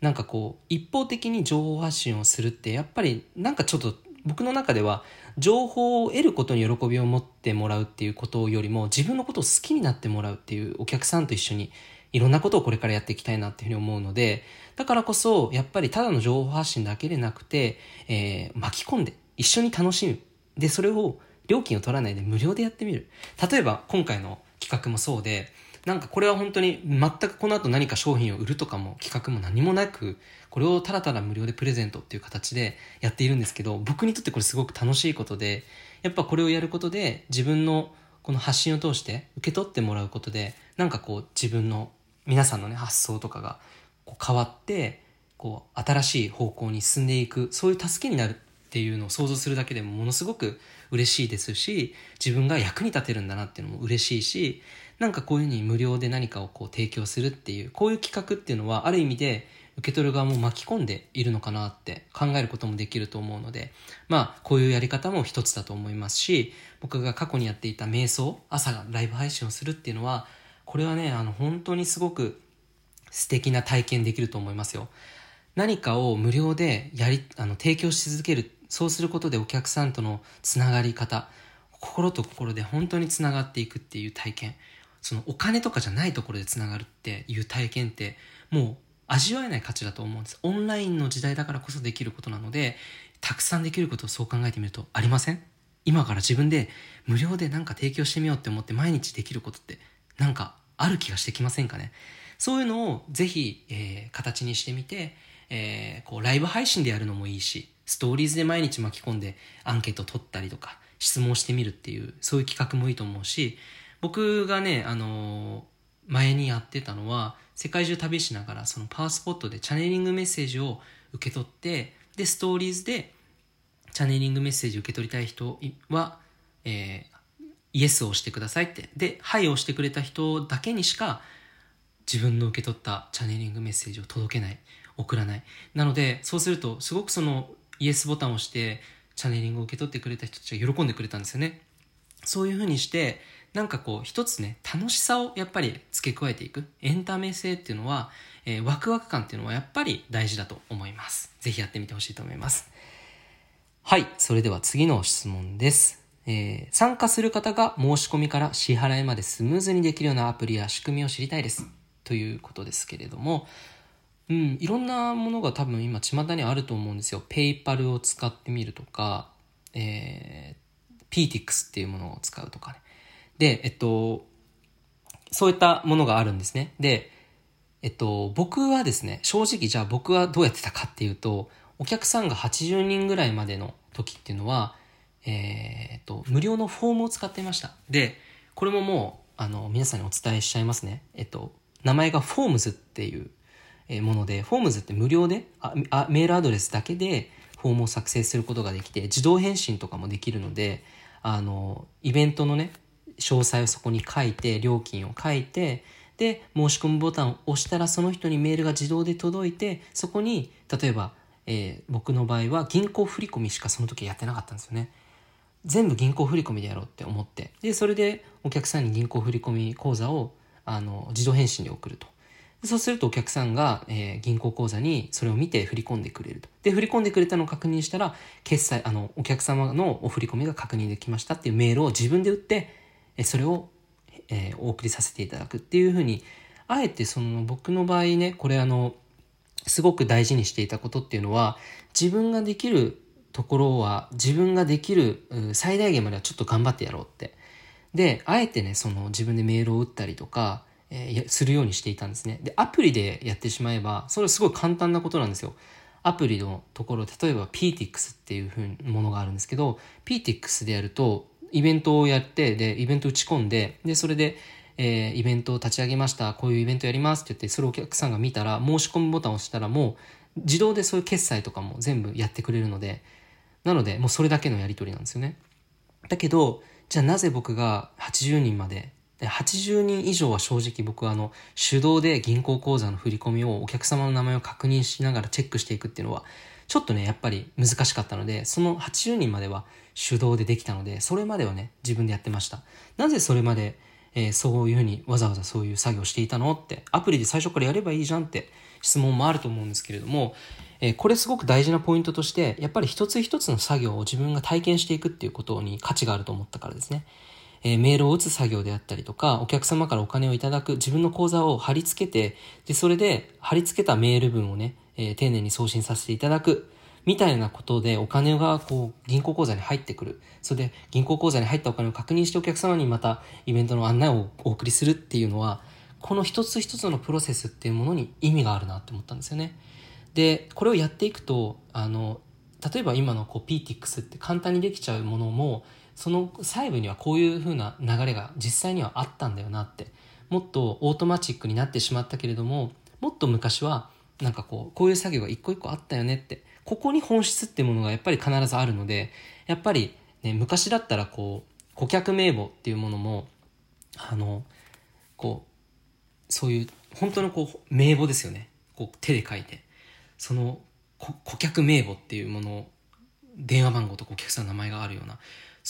Speaker 1: なんかこう一方的に情報発信をするってやっぱりなんかちょっと僕の中では情報を得ることに喜びを持ってもらうっていうことよりも自分のことを好きになってもらうっていうお客さんと一緒にいろんなことをこれからやっていきたいなっていうふうに思うのでだからこそやっぱりただの情報発信だけでなくて、えー、巻き込んで一緒に楽しむ。でそれを料金を取らないで無料でやってみる。例えば今回の企画もそうでなんかこれは本当に全くこの後何か商品を売るとかも企画も何もなく、これをただただ無料でプレゼントっていう形でやっているんですけど、僕にとってこれすごく楽しいことで、やっぱこれをやることで自分のこの発信を通して受け取ってもらうことで、なんかこう自分の皆さんのね発想とかがこう変わって、こう新しい方向に進んでいく、そういう助けになるっていうのを想像するだけでもものすごく嬉しいですし、自分が役に立てるんだなっていうのも嬉しいし、なんかこういうふうに無料で何かをこう提供するっていう、こういう企画っていうのはある意味で受け取る側も巻き込んでいるのかなって考えることもできると思うので、まあこういうやり方も一つだと思いますし、僕が過去にやっていた瞑想、朝ライブ配信をするっていうのは、これはね、あの本当にすごく素敵な体験できると思いますよ。何かを無料でやり、あの提供し続ける。そうすることでお客さんとのつながり方、心と心で本当につながっていくっていう体験。そのお金とかじゃないところでつながるっていう体験ってもう味わえない価値だと思うんです。オンラインの時代だからこそできることなので、たくさんできることをそう考えてみるとありません？今から自分で無料で何か提供してみようって思って毎日できることってなんかある気がしてきませんかね？そういうのをぜひ、えー、形にしてみて、えー、こうライブ配信でやるのもいいし、ストーリーズで毎日巻き込んでアンケート取ったりとか質問してみるっていうそういう企画もいいと思うし、僕がね、あの前にやってたのは、世界中旅しながら、そのパワースポットでチャネリングメッセージを受け取って、で、ストーリーズで、チャネリングメッセージ受け取りたい人は、えー、イエスを押してくださいって。で、はいを押してくれた人だけにしか、自分の受け取ったチャネリングメッセージを届けない、送らない。なので、そうすると、すごくその、イエスボタンを押して、チャネリングを受け取ってくれた人たちが喜んでくれたんですよね。そういうふうにして、なんかこう一つね、楽しさをやっぱり付け加えていく。エンタメ性っていうのは、えー、ワクワク感っていうのはやっぱり大事だと思います。ぜひやってみてほしいと思います。はい。それでは次の質問です。えー、参加する方が申し込みから支払いまでスムーズにできるようなアプリや仕組みを知りたいです。ということですけれども、うん、いろんなものが多分今巷にあると思うんですよ。ペイパルを使ってみるとか、えー、PTX っていうものを使うとかね。で、えっと、そういったものがあるんですね。で、えっと、僕はですね、正直じゃあ僕はどうやってたかっていうと、お客さんが80人ぐらいまでの時っていうのは、えー、っと、無料のフォームを使っていました。で、これももう、あの、皆さんにお伝えしちゃいますね。えっと、名前がフォームズっていうもので、フォームズって無料でああ、メールアドレスだけでフォームを作成することができて、自動返信とかもできるので、あの、イベントのね、詳細をそこに書いて、料金を書いて、で、申し込むボタンを押したらその人にメールが自動で届いて、そこに、例えば、えー、僕の場合は銀行振込しかその時やってなかったんですよね。全部銀行振込でやろうって思って。で、それでお客さんに銀行振込口座をあの自動返信で送ると。そうするとお客さんが、えー、銀行口座にそれを見て振り込んでくれると。で、振り込んでくれたのを確認したら、決済、あの、お客様のお振り込みが確認できましたっていうメールを自分で打って、えそれをえー、お送りさせていただくっていうふうに、あえてその僕の場合ね、これあの、すごく大事にしていたことっていうのは、自分ができるところは自分ができる最大限まではちょっと頑張ってやろうって。で、あえてね、その自分でメールを打ったりとか、えー、するようにしていたんですね。で、アプリでやってしまえば、それはすごい簡単なことなんですよ。アプリのところ、例えば PTX っていうふうなものがあるんですけど、PTX でやると、イベントをやって、で、イベント打ち込んで、で、それで、えー、イベントを立ち上げました。こういうイベントやりますって言って、それをお客さんが見たら、申し込むボタンを押したら、もう、自動でそういう決済とかも全部やってくれるので、なので、もうそれだけのやり取りなんですよね。だけど、じゃあなぜ僕が80人まで、で80人以上は正直僕はあの、手動で銀行口座の振り込みをお客様の名前を確認しながらチェックしていくっていうのは、ちょっとね、やっぱり難しかったので、その80人までは手動でできたので、それまではね、自分でやってました。なぜそれまで、えー、そういうふうにわざわざそういう作業していたのって、アプリで最初からやればいいじゃんって質問もあると思うんですけれども、えー、これすごく大事なポイントとして、やっぱり一つ一つの作業を自分が体験していくっていうことに価値があると思ったからですね。えー、メールを打つ作業であったりとか、お客様からお金をいただく、自分の口座を貼り付けて、で、それで貼り付けたメール文をね、えー、丁寧に送信させていただく。みたいなことでお金がこう銀行口座に入ってくる。それで銀行口座に入ったお金を確認してお客様にまたイベントの案内をお送りするっていうのは、この一つ一つのプロセスっていうものに意味があるなって思ったんですよね。で、これをやっていくと、あの、例えば今のこう PTX って簡単にできちゃうものも、その細部にはこういう風な流れが実際にはあったんだよなって。もっとオートマチックになってしまったけれども、もっと昔はなんかこう、こういう作業が一個一個あったよねって、ここに本質っていうものがやっぱり必ずあるので、やっぱりね、昔だったらこう、顧客名簿っていうものも、あの、こう、そういう、本当のこう、名簿ですよね。こう、手で書いて。その、顧客名簿っていうものを、電話番号と顧客さんの名前があるような、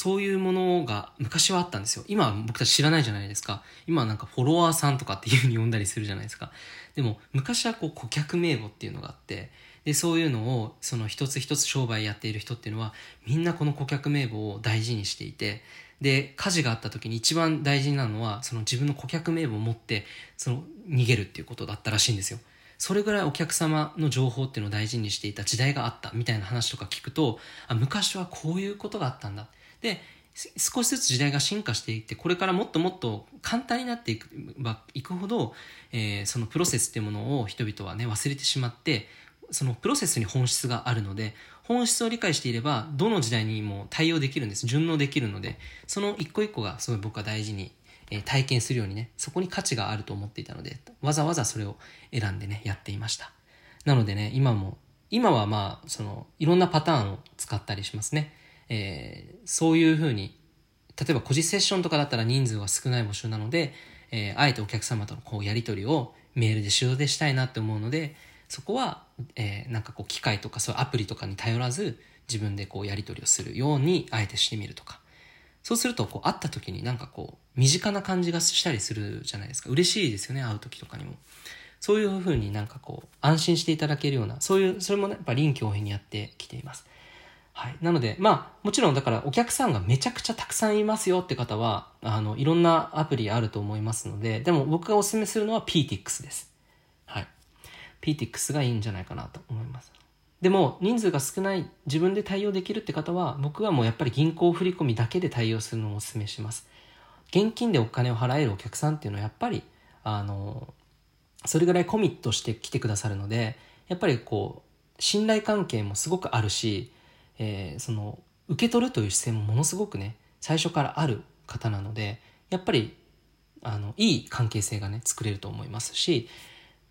Speaker 1: そういうものが昔はあったんですよ。今は僕たち知らないじゃないですか。今はなんかフォロワーさんとかっていう風に呼んだりするじゃないですか。でも昔はこう顧客名簿っていうのがあって、で、そういうのをその一つ一つ商売やっている人っていうのはみんなこの顧客名簿を大事にしていて、で、火事があった時に一番大事なのはその自分の顧客名簿を持ってその逃げるっていうことだったらしいんですよ。それぐらいお客様の情報っていうのを大事にしていた時代があったみたいな話とか聞くと、あ、昔はこういうことがあったんだ。で、少しずつ時代が進化していって、これからもっともっと簡単になっていくばいくほど、えー、そのプロセスっていうものを人々はね、忘れてしまって、そのプロセスに本質があるので、本質を理解していれば、どの時代にも対応できるんです。順応できるので、その一個一個がすごい僕は大事に、えー、体験するようにね、そこに価値があると思っていたので、わざわざそれを選んでね、やっていました。なのでね、今も、今はまあ、その、いろんなパターンを使ったりしますね。えー、そういうふうに、例えば個人セッションとかだったら人数が少ない募集なので、えー、あえてお客様とのこうやり取りをメールで手動でしたいなって思うので、そこは、えー、なんかこう機械とかそういうアプリとかに頼らず、自分でこうやり取りをするようにあえてしてみるとか。そうすると、こう会った時になんかこう、身近な感じがしたりするじゃないですか。嬉しいですよね、会う時とかにも。そういうふうになんかこう、安心していただけるような、そういう、それもね、やっぱ臨機応変にやってきています。はい。なので、まあ、もちろんだからお客さんがめちゃくちゃたくさんいますよって方は、あの、いろんなアプリあると思いますので、でも僕がお勧めするのは PTX です。はい。PTX がいいんじゃないかなと思います。でも、人数が少ない、自分で対応できるって方は、僕はもうやっぱり銀行振込だけで対応するのをお勧めします。現金でお金を払えるお客さんっていうのはやっぱりあのそれぐらいコミットして来てくださるのでやっぱりこう信頼関係もすごくあるし、えー、その受け取るという姿勢もものすごくね最初からある方なのでやっぱりあのいい関係性がね作れると思いますし、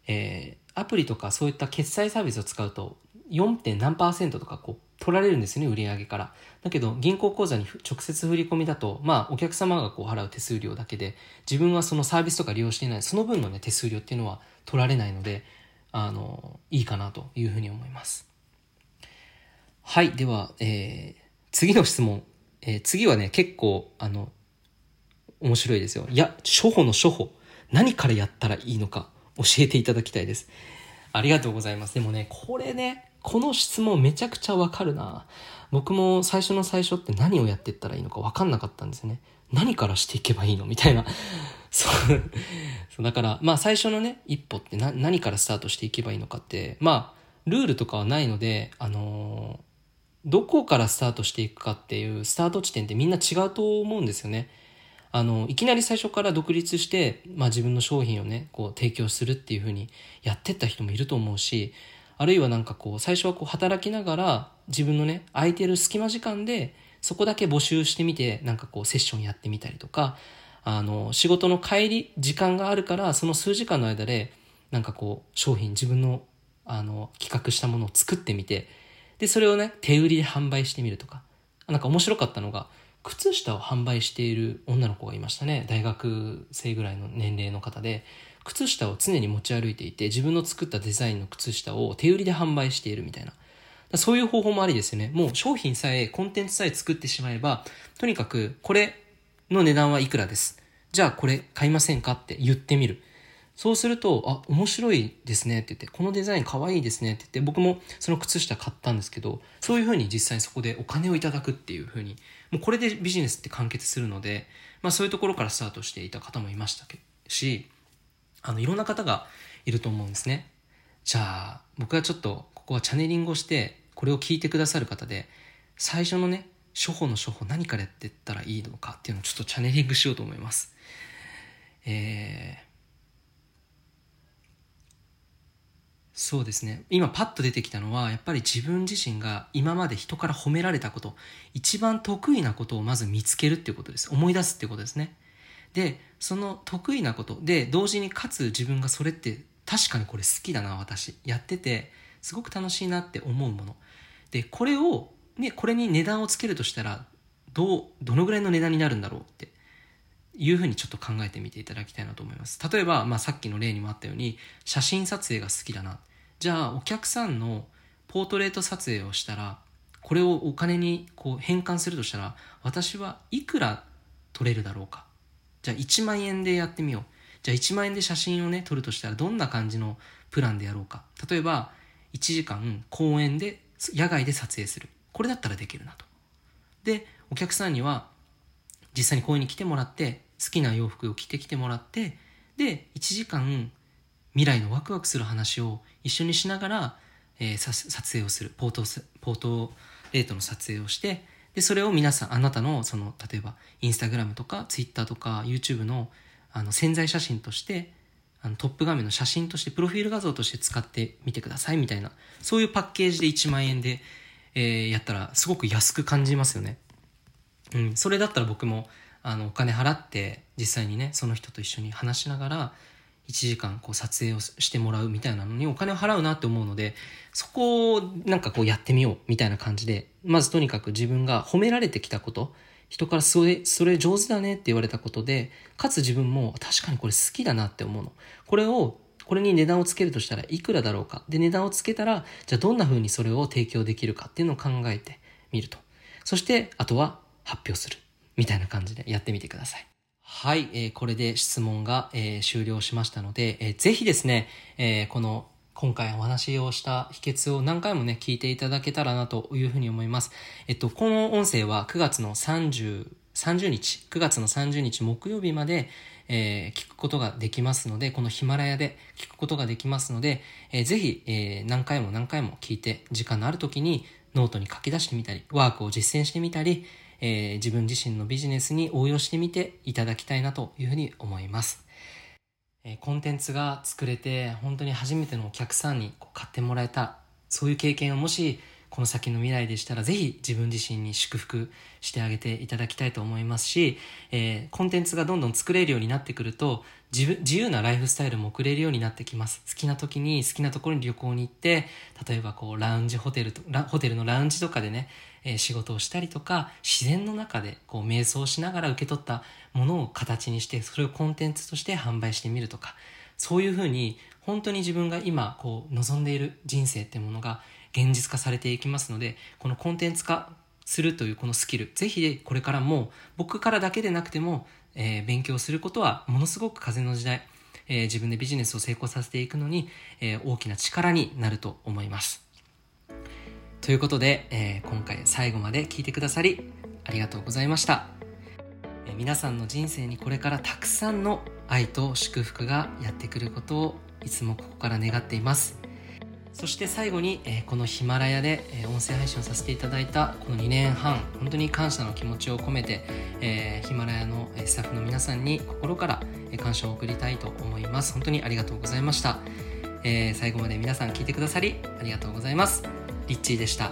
Speaker 1: えー、アプリとかそういった決済サービスを使うと 4. 点何パーセントとかこう取られるんですよね、売上から。だけど、銀行口座に直接振り込みだと、まあ、お客様がこう払う手数料だけで、自分はそのサービスとか利用していない、その分のね、手数料っていうのは取られないので、あの、いいかなというふうに思います。はい、では、えー、次の質問。えー、次はね、結構、あの、面白いですよ。いや、初歩の初歩。何からやったらいいのか教えていただきたいです。ありがとうございます。でもね、これね、この質問めちゃくちゃわかるな。僕も最初の最初って何をやっていったらいいのかわかんなかったんですよね。何からしていけばいいの？みたいな。そう。そうだから、まあ最初のね、一歩って何からスタートしていけばいいのかって、まあ、ルールとかはないので、あのー、どこからスタートしていくかっていうスタート地点ってみんな違うと思うんですよね。あの、いきなり最初から独立して、まあ自分の商品をね、こう提供するっていうふうにやってった人もいると思うし、あるいはなんかこう、最初はこう働きながら自分のね、空いてる隙間時間でそこだけ募集してみて、なんかこうセッションやってみたりとか、あの、仕事の帰り、時間があるから、その数時間の間で、なんかこう、商品、自分の、あの、企画したものを作ってみて、で、それをね、手売りで販売してみるとか。なんか面白かったのが、靴下を販売している女の子がいましたね。大学生ぐらいの年齢の方で、靴下を常に持ち歩いていて、自分の作ったデザインの靴下を手売りで販売しているみたいな。そういう方法もありですよね。もう商品さえ、コンテンツさえ作ってしまえば、とにかくこれの値段はいくらです。じゃあこれ買いませんかって言ってみる。そうすると、あ、面白いですねって言って、このデザイン可愛いですねって言って、僕もその靴下買ったんですけど、そういうふうに実際そこでお金をいただくっていうふうに、もうこれでビジネスって完結するので、まあそういうところからスタートしていた方もいましたし、あの、いろんな方がいると思うんですね。じゃあ、僕はちょっと、ここはチャネリングをして、これを聞いてくださる方で、最初のね、初歩の初歩何からやっていったらいいのかっていうのをちょっとチャネリングしようと思います。えー、そうですね。今パッと出てきたのは、やっぱり自分自身が今まで人から褒められたこと、一番得意なことをまず見つけるっていうことです。思い出すっていうことですね。でその得意なことで同時にかつ自分がそれって確かにこれ好きだな私やっててすごく楽しいなって思うものでこれを、ね、これに値段をつけるとしたらどうどのぐらいの値段になるんだろうっていうふうにちょっと考えてみていただきたいなと思います例えば、まあ、さっきの例にもあったように写真撮影が好きだなじゃあお客さんのポートレート撮影をしたらこれをお金にこう変換するとしたら私はいくら取れるだろうかじゃあ1万円でやってみよう。じゃあ1万円で写真をね、撮るとしたらどんな感じのプランでやろうか。例えば、1時間公園で、野外で撮影する。これだったらできるなと。で、お客さんには実際に公園に来てもらって、好きな洋服を着てきてもらって、で、1時間未来のワクワクする話を一緒にしながら、えー、撮影をする。ポート、ポートレートの撮影をして、で、それを皆さん、あなたの、その、例えば、インスタグラムとか、ツイッターとか、YouTube の、あの、潜在写真として、あの、トップ画面の写真として、プロフィール画像として使ってみてください、みたいな、そういうパッケージで1万円で、えー、やったら、すごく安く感じますよね。うん、それだったら僕も、あの、お金払って、実際にね、その人と一緒に話しながら、1時間こう撮影をしてもらうみたいなのにお金を払うなって思うので、そこをなんかこうやってみようみたいな感じで、まずとにかく自分が褒められてきたこと、人からそれ、それ上手だねって言われたことで、かつ自分も確かにこれ好きだなって思うの。これを、これに値段をつけるとしたらいくらだろうか。で、値段をつけたら、じゃあどんな風にそれを提供できるかっていうのを考えてみると。そして、あとは発表する。みたいな感じでやってみてください。はい、えー、これで質問が、えー、終了しましたので、えー、ぜひですね、えー、この今回お話をした秘訣を何回もね、聞いていただけたらなというふうに思います。えっと、この音声は9月の30、30日、9月の30日木曜日まで、えー、聞くことができますので、このヒマラヤで聞くことができますので、えー、ぜひ、えー、何回も何回も聞いて、時間のある時にノートに書き出してみたり、ワークを実践してみたり、えー、自分自身のビジネスに応用してみていただきたいなというふうに思います。え、コンテンツが作れて本当に初めてのお客さんにこう買ってもらえたそういう経験をもしこの先の未来でしたらぜひ自分自身に祝福してあげていただきたいと思いますし、えー、コンテンツがどんどん作れるようになってくると自分自由なライフスタイルも送れるようになってきます。好きな時に好きなところに旅行に行って例えばこうラウンジホテルとホテルのラウンジとかでね、えー、仕事をしたりとか自然の中でこう瞑想しながら受け取ったものを形にしてそれをコンテンツとして販売してみるとかそういうふうに本当に自分が今こう望んでいる人生ってものが現実化されていきますのでこのコンテンツ化するというこのスキルぜひこれからも僕からだけでなくても、えー、勉強することはものすごく風の時代、えー、自分でビジネスを成功させていくのに、えー、大きな力になると思います。ということで、え今回最後まで聞いてくださりありがとうございました、え皆さんの人生にこれからたくさんの愛と祝福がやってくることをいつもここから願っています。そして最後に、えー、このヒマラヤで、えー、音声配信をさせていただいたこの2年半本当に感謝の気持ちを込めて、えー、ヒマラヤのスタッフの皆さんに心から感謝を送りたいと思います。本当にありがとうございました、え最後まで皆さん聞いてくださりありがとうございます。リッチーでした。